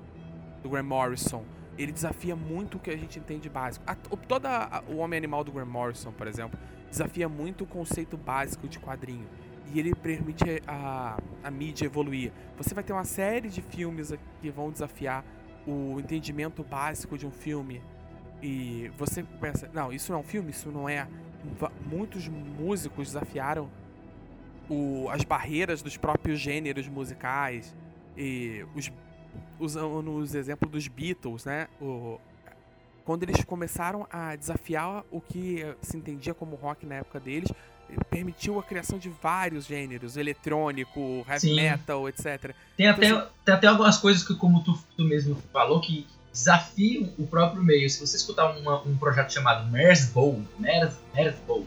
do Graham Morrison, ele desafia muito o que a gente entende básico. A, toda a, o Homem Animal do Graham Morrison, por exemplo, desafia muito o conceito básico de quadrinho. E ele permite a, a mídia evoluir. Você vai ter uma série de filmes que vão desafiar o entendimento básico de um filme. E você pensa, não, isso não é um filme, isso não é. Muitos músicos desafiaram o, as barreiras dos próprios gêneros musicais. E os usando os exemplos dos Beatles, né? O, quando eles começaram a desafiar o que se entendia como rock na época deles, permitiu a criação de vários gêneros, eletrônico, heavy Sim. metal, etc. Tem, então, até, tem até algumas coisas que, como tu, tu mesmo falou, que desafiam o próprio meio. Se você escutar uma, um projeto chamado Mers, Mers Bowl,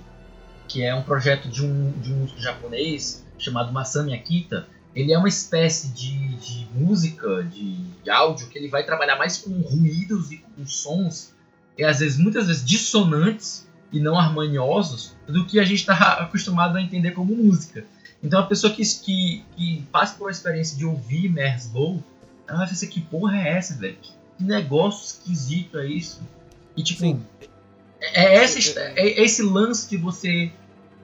que é um projeto de um, de um japonês chamado Masami Akita, ele é uma espécie de, de música, de, de, áudio, que ele vai trabalhar mais com ruídos e com sons, e às vezes, muitas vezes, dissonantes e não harmoniosos, do que a gente está acostumado a entender como música. Então, a pessoa que, que, que passa por uma experiência de ouvir Merslow, ela vai pensar, que porra é essa, velho? Que negócio esquisito é isso? E, tipo, Sim. é, essa, é, é esse lance de você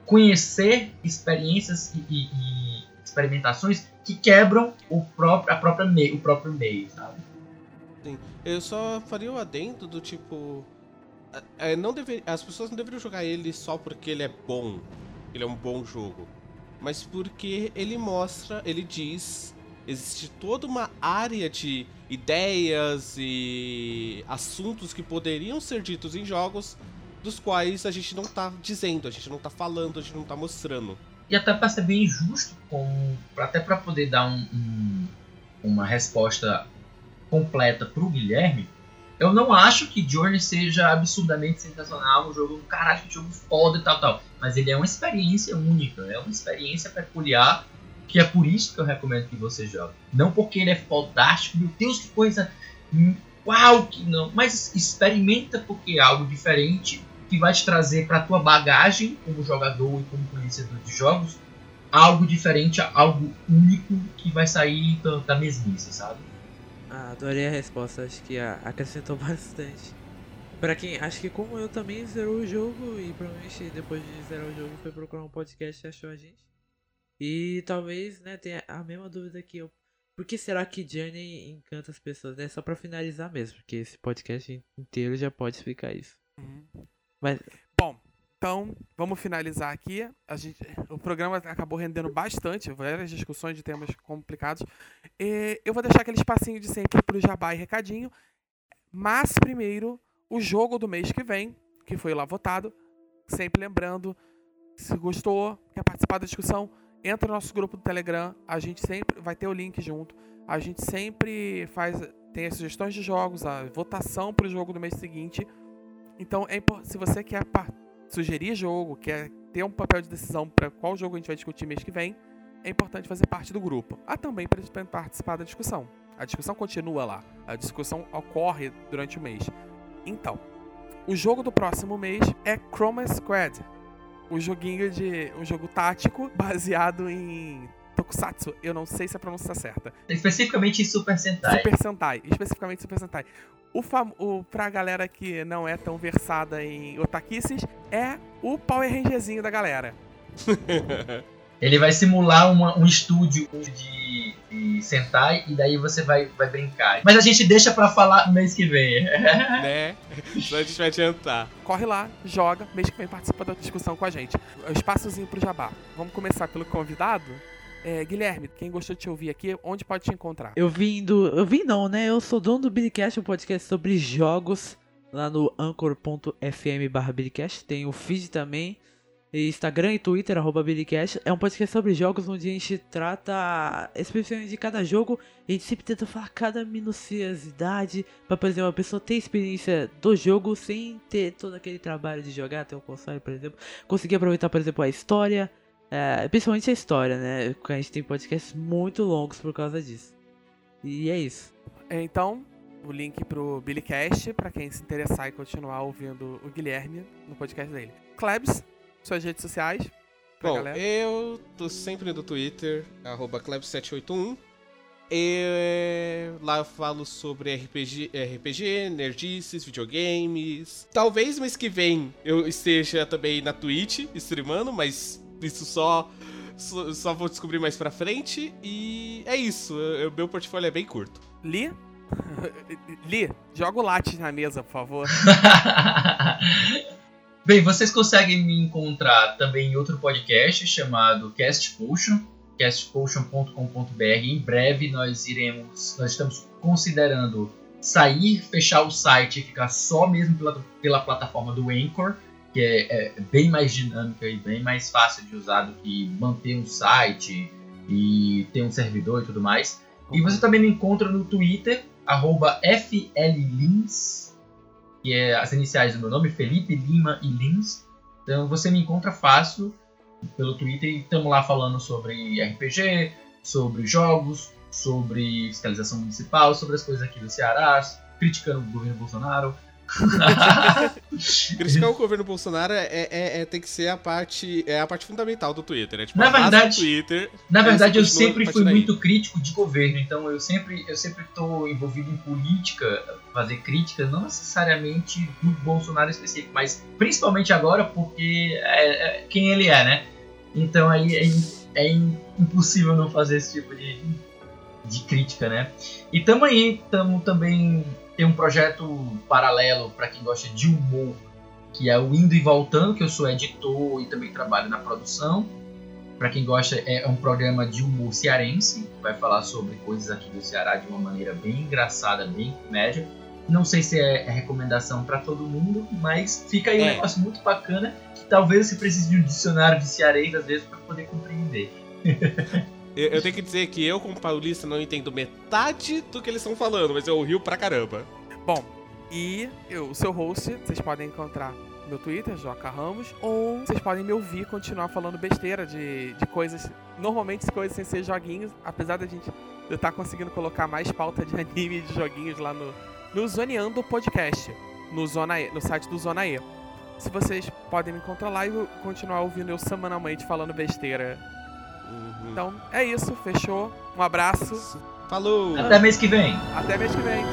conhecer experiências e, e, e experimentações que quebram o próprio, a própria meio, o próprio meio, sabe? Sim. Eu só faria o adendo do tipo. É, não as pessoas não deveriam jogar ele só porque ele é bom. Ele é um bom jogo. Mas porque ele mostra, ele diz. Existe toda uma área de ideias e assuntos que poderiam ser ditos em jogos dos quais a gente não tá dizendo, a gente não tá falando, a gente não tá mostrando e até para ser bem justo, com, até para poder dar um, um, uma resposta completa para o Guilherme, eu não acho que Journey seja absurdamente sensacional, um jogo, caralho, que jogo foda e tal, tal. Mas ele é uma experiência única, é uma experiência peculiar, que é por isso que eu recomendo que você jogue. Não porque ele é fodástico, meu Deus, que coisa. Uau, que não. Mas experimenta porque é algo diferente que vai te trazer para tua bagagem como jogador e como conhecedor de jogos algo diferente, algo único que vai sair da mesmice, sabe? Ah, adorei a resposta, acho que ah, acrescentou bastante. Pra quem, acho que como eu também zerou o jogo e provavelmente depois de zerar o jogo foi procurar um podcast e achou a gente. E talvez, né, tenha a mesma dúvida que eu. Por que será que Journey encanta as pessoas? É só pra finalizar mesmo, porque esse podcast inteiro já pode explicar isso. Uhum. Mas então vamos finalizar aqui. A gente, o programa acabou rendendo bastante, várias discussões de temas complicados. E eu vou deixar aquele espacinho de sempre pro jabá e recadinho. Mas primeiro, o jogo do mês que vem, que foi lá votado. Sempre lembrando, se gostou, quer participar da discussão, entra no nosso grupo do Telegram. A gente sempre vai ter o link junto. A gente sempre faz tem as sugestões de jogos, a votação pro jogo do mês seguinte. Então, é se você quer par- sugerir jogo, quer ter um papel de decisão para qual jogo a gente vai discutir mês que vem, é importante fazer parte do grupo. Ah, também para participar da discussão. A discussão continua lá. A discussão ocorre durante o mês. Então, o jogo do próximo mês é Chroma Squad. O joguinho de. um jogo tático baseado em Tokusatsu. Eu não sei se a pronúncia está certa. Especificamente em Super Sentai. Super Sentai, especificamente Super Sentai. O, fam o pra galera que não é tão versada em otakices, é o Power Rangerzinho da galera. Ele vai simular uma- um estúdio de, de Sentai e daí você vai, vai brincar. Mas a gente deixa pra falar no mês que vem. né? Senão a gente vai adiantar. Corre lá, joga, mês que vem participa da discussão com a gente. Espaçozinho pro jabá. Vamos começar pelo convidado. É, Guilherme, quem gostou de te ouvir aqui, onde pode te encontrar? eu vim do. Eu vim não, né? Eu sou dono do Billycast, um podcast sobre jogos lá no anchor.fm barra. Tem o feed também. Instagram e Twitter, arroba. É um podcast sobre jogos onde a gente trata especificamente de cada jogo. A gente sempre tenta falar cada minuciosidade. Por exemplo, a pessoa ter experiência do jogo sem ter todo aquele trabalho de jogar, ter um console, por exemplo. Conseguir aproveitar, por exemplo, a história. É, principalmente a história, né? Porque a gente tem podcasts muito longos por causa disso. E é isso. Então, o link pro Billycast, pra quem se interessar e continuar ouvindo o Guilherme no podcast dele. Klebs, suas redes sociais. Pra Bom, galera. eu tô sempre no Twitter, arroba Kleb781. E lá eu falo sobre RPG, RPG, nerdices, videogames. Talvez mês que vem eu esteja também na Twitch streamando, mas isso só, só, só vou descobrir mais pra frente. E é isso, o meu portfólio é bem curto. Li? Li, joga o latte na mesa, por favor. Bem, vocês conseguem me encontrar também em outro podcast chamado Cast Potion, castpotion.com.br. Em breve nós iremos, nós estamos considerando sair, fechar o site e ficar só mesmo pela, pela plataforma do Anchor, que é, é bem mais dinâmica e bem mais fácil de usar do que manter um site e ter um servidor e tudo mais. E você também me encontra no Twitter, FLLins, que é as iniciais do meu nome, Felipe Lima e Lins. Então você me encontra fácil pelo Twitter e estamos lá falando sobre RPG, sobre jogos, sobre fiscalização municipal, sobre as coisas aqui do Ceará, criticando o governo Bolsonaro. Criticar o governo Bolsonaro é, é- é- tem que ser a parte, é a parte fundamental do Twitter. É tipo, Na verdade- Twitter. Na verdade, eu sempre fui partindo aí. muito crítico de governo, então eu sempre eu sempre estou envolvido em política, fazer críticas, não necessariamente do Bolsonaro específico, mas principalmente agora porque é, é quem ele é, né? Então aí é, é im- impossível não fazer esse tipo de, de crítica, né? E tamo aí, tamo também tem um projeto paralelo para quem gosta de humor, que é o Indo e Voltando, que eu sou editor e também trabalho na produção. Para quem gosta, é um programa de humor cearense, que vai falar sobre coisas aqui do Ceará de uma maneira bem engraçada, bem comédia. Não sei se é recomendação para todo mundo, mas fica aí um É. negócio muito bacana que talvez você precise de um dicionário de cearense às vezes para poder compreender. Eu, eu tenho que dizer que eu, como paulista, não entendo metade do que eles estão falando, mas eu rio pra caramba. Bom, e eu, o seu host, vocês podem encontrar no meu Twitter, Joca Ramos, ou vocês podem me ouvir continuar falando besteira de, de coisas, normalmente coisas sem ser joguinhos, apesar da gente eu estar conseguindo colocar mais pauta de anime e de joguinhos lá no, no Zoneando Podcast, no, Zona e, no site do Zona E. Se vocês podem me encontrar lá e continuar ouvindo eu semanalmente falando besteira Uhum. Então é isso, fechou. Um abraço, Falou! Até mês que vem. até mês que vem.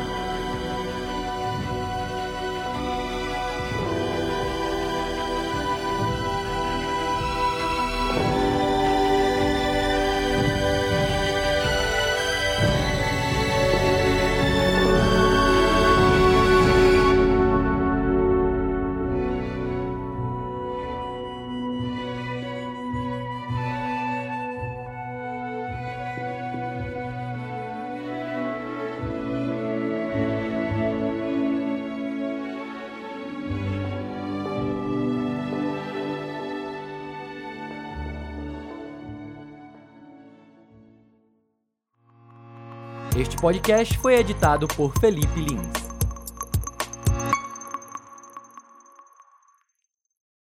Podcast foi editado por Felipe Lins.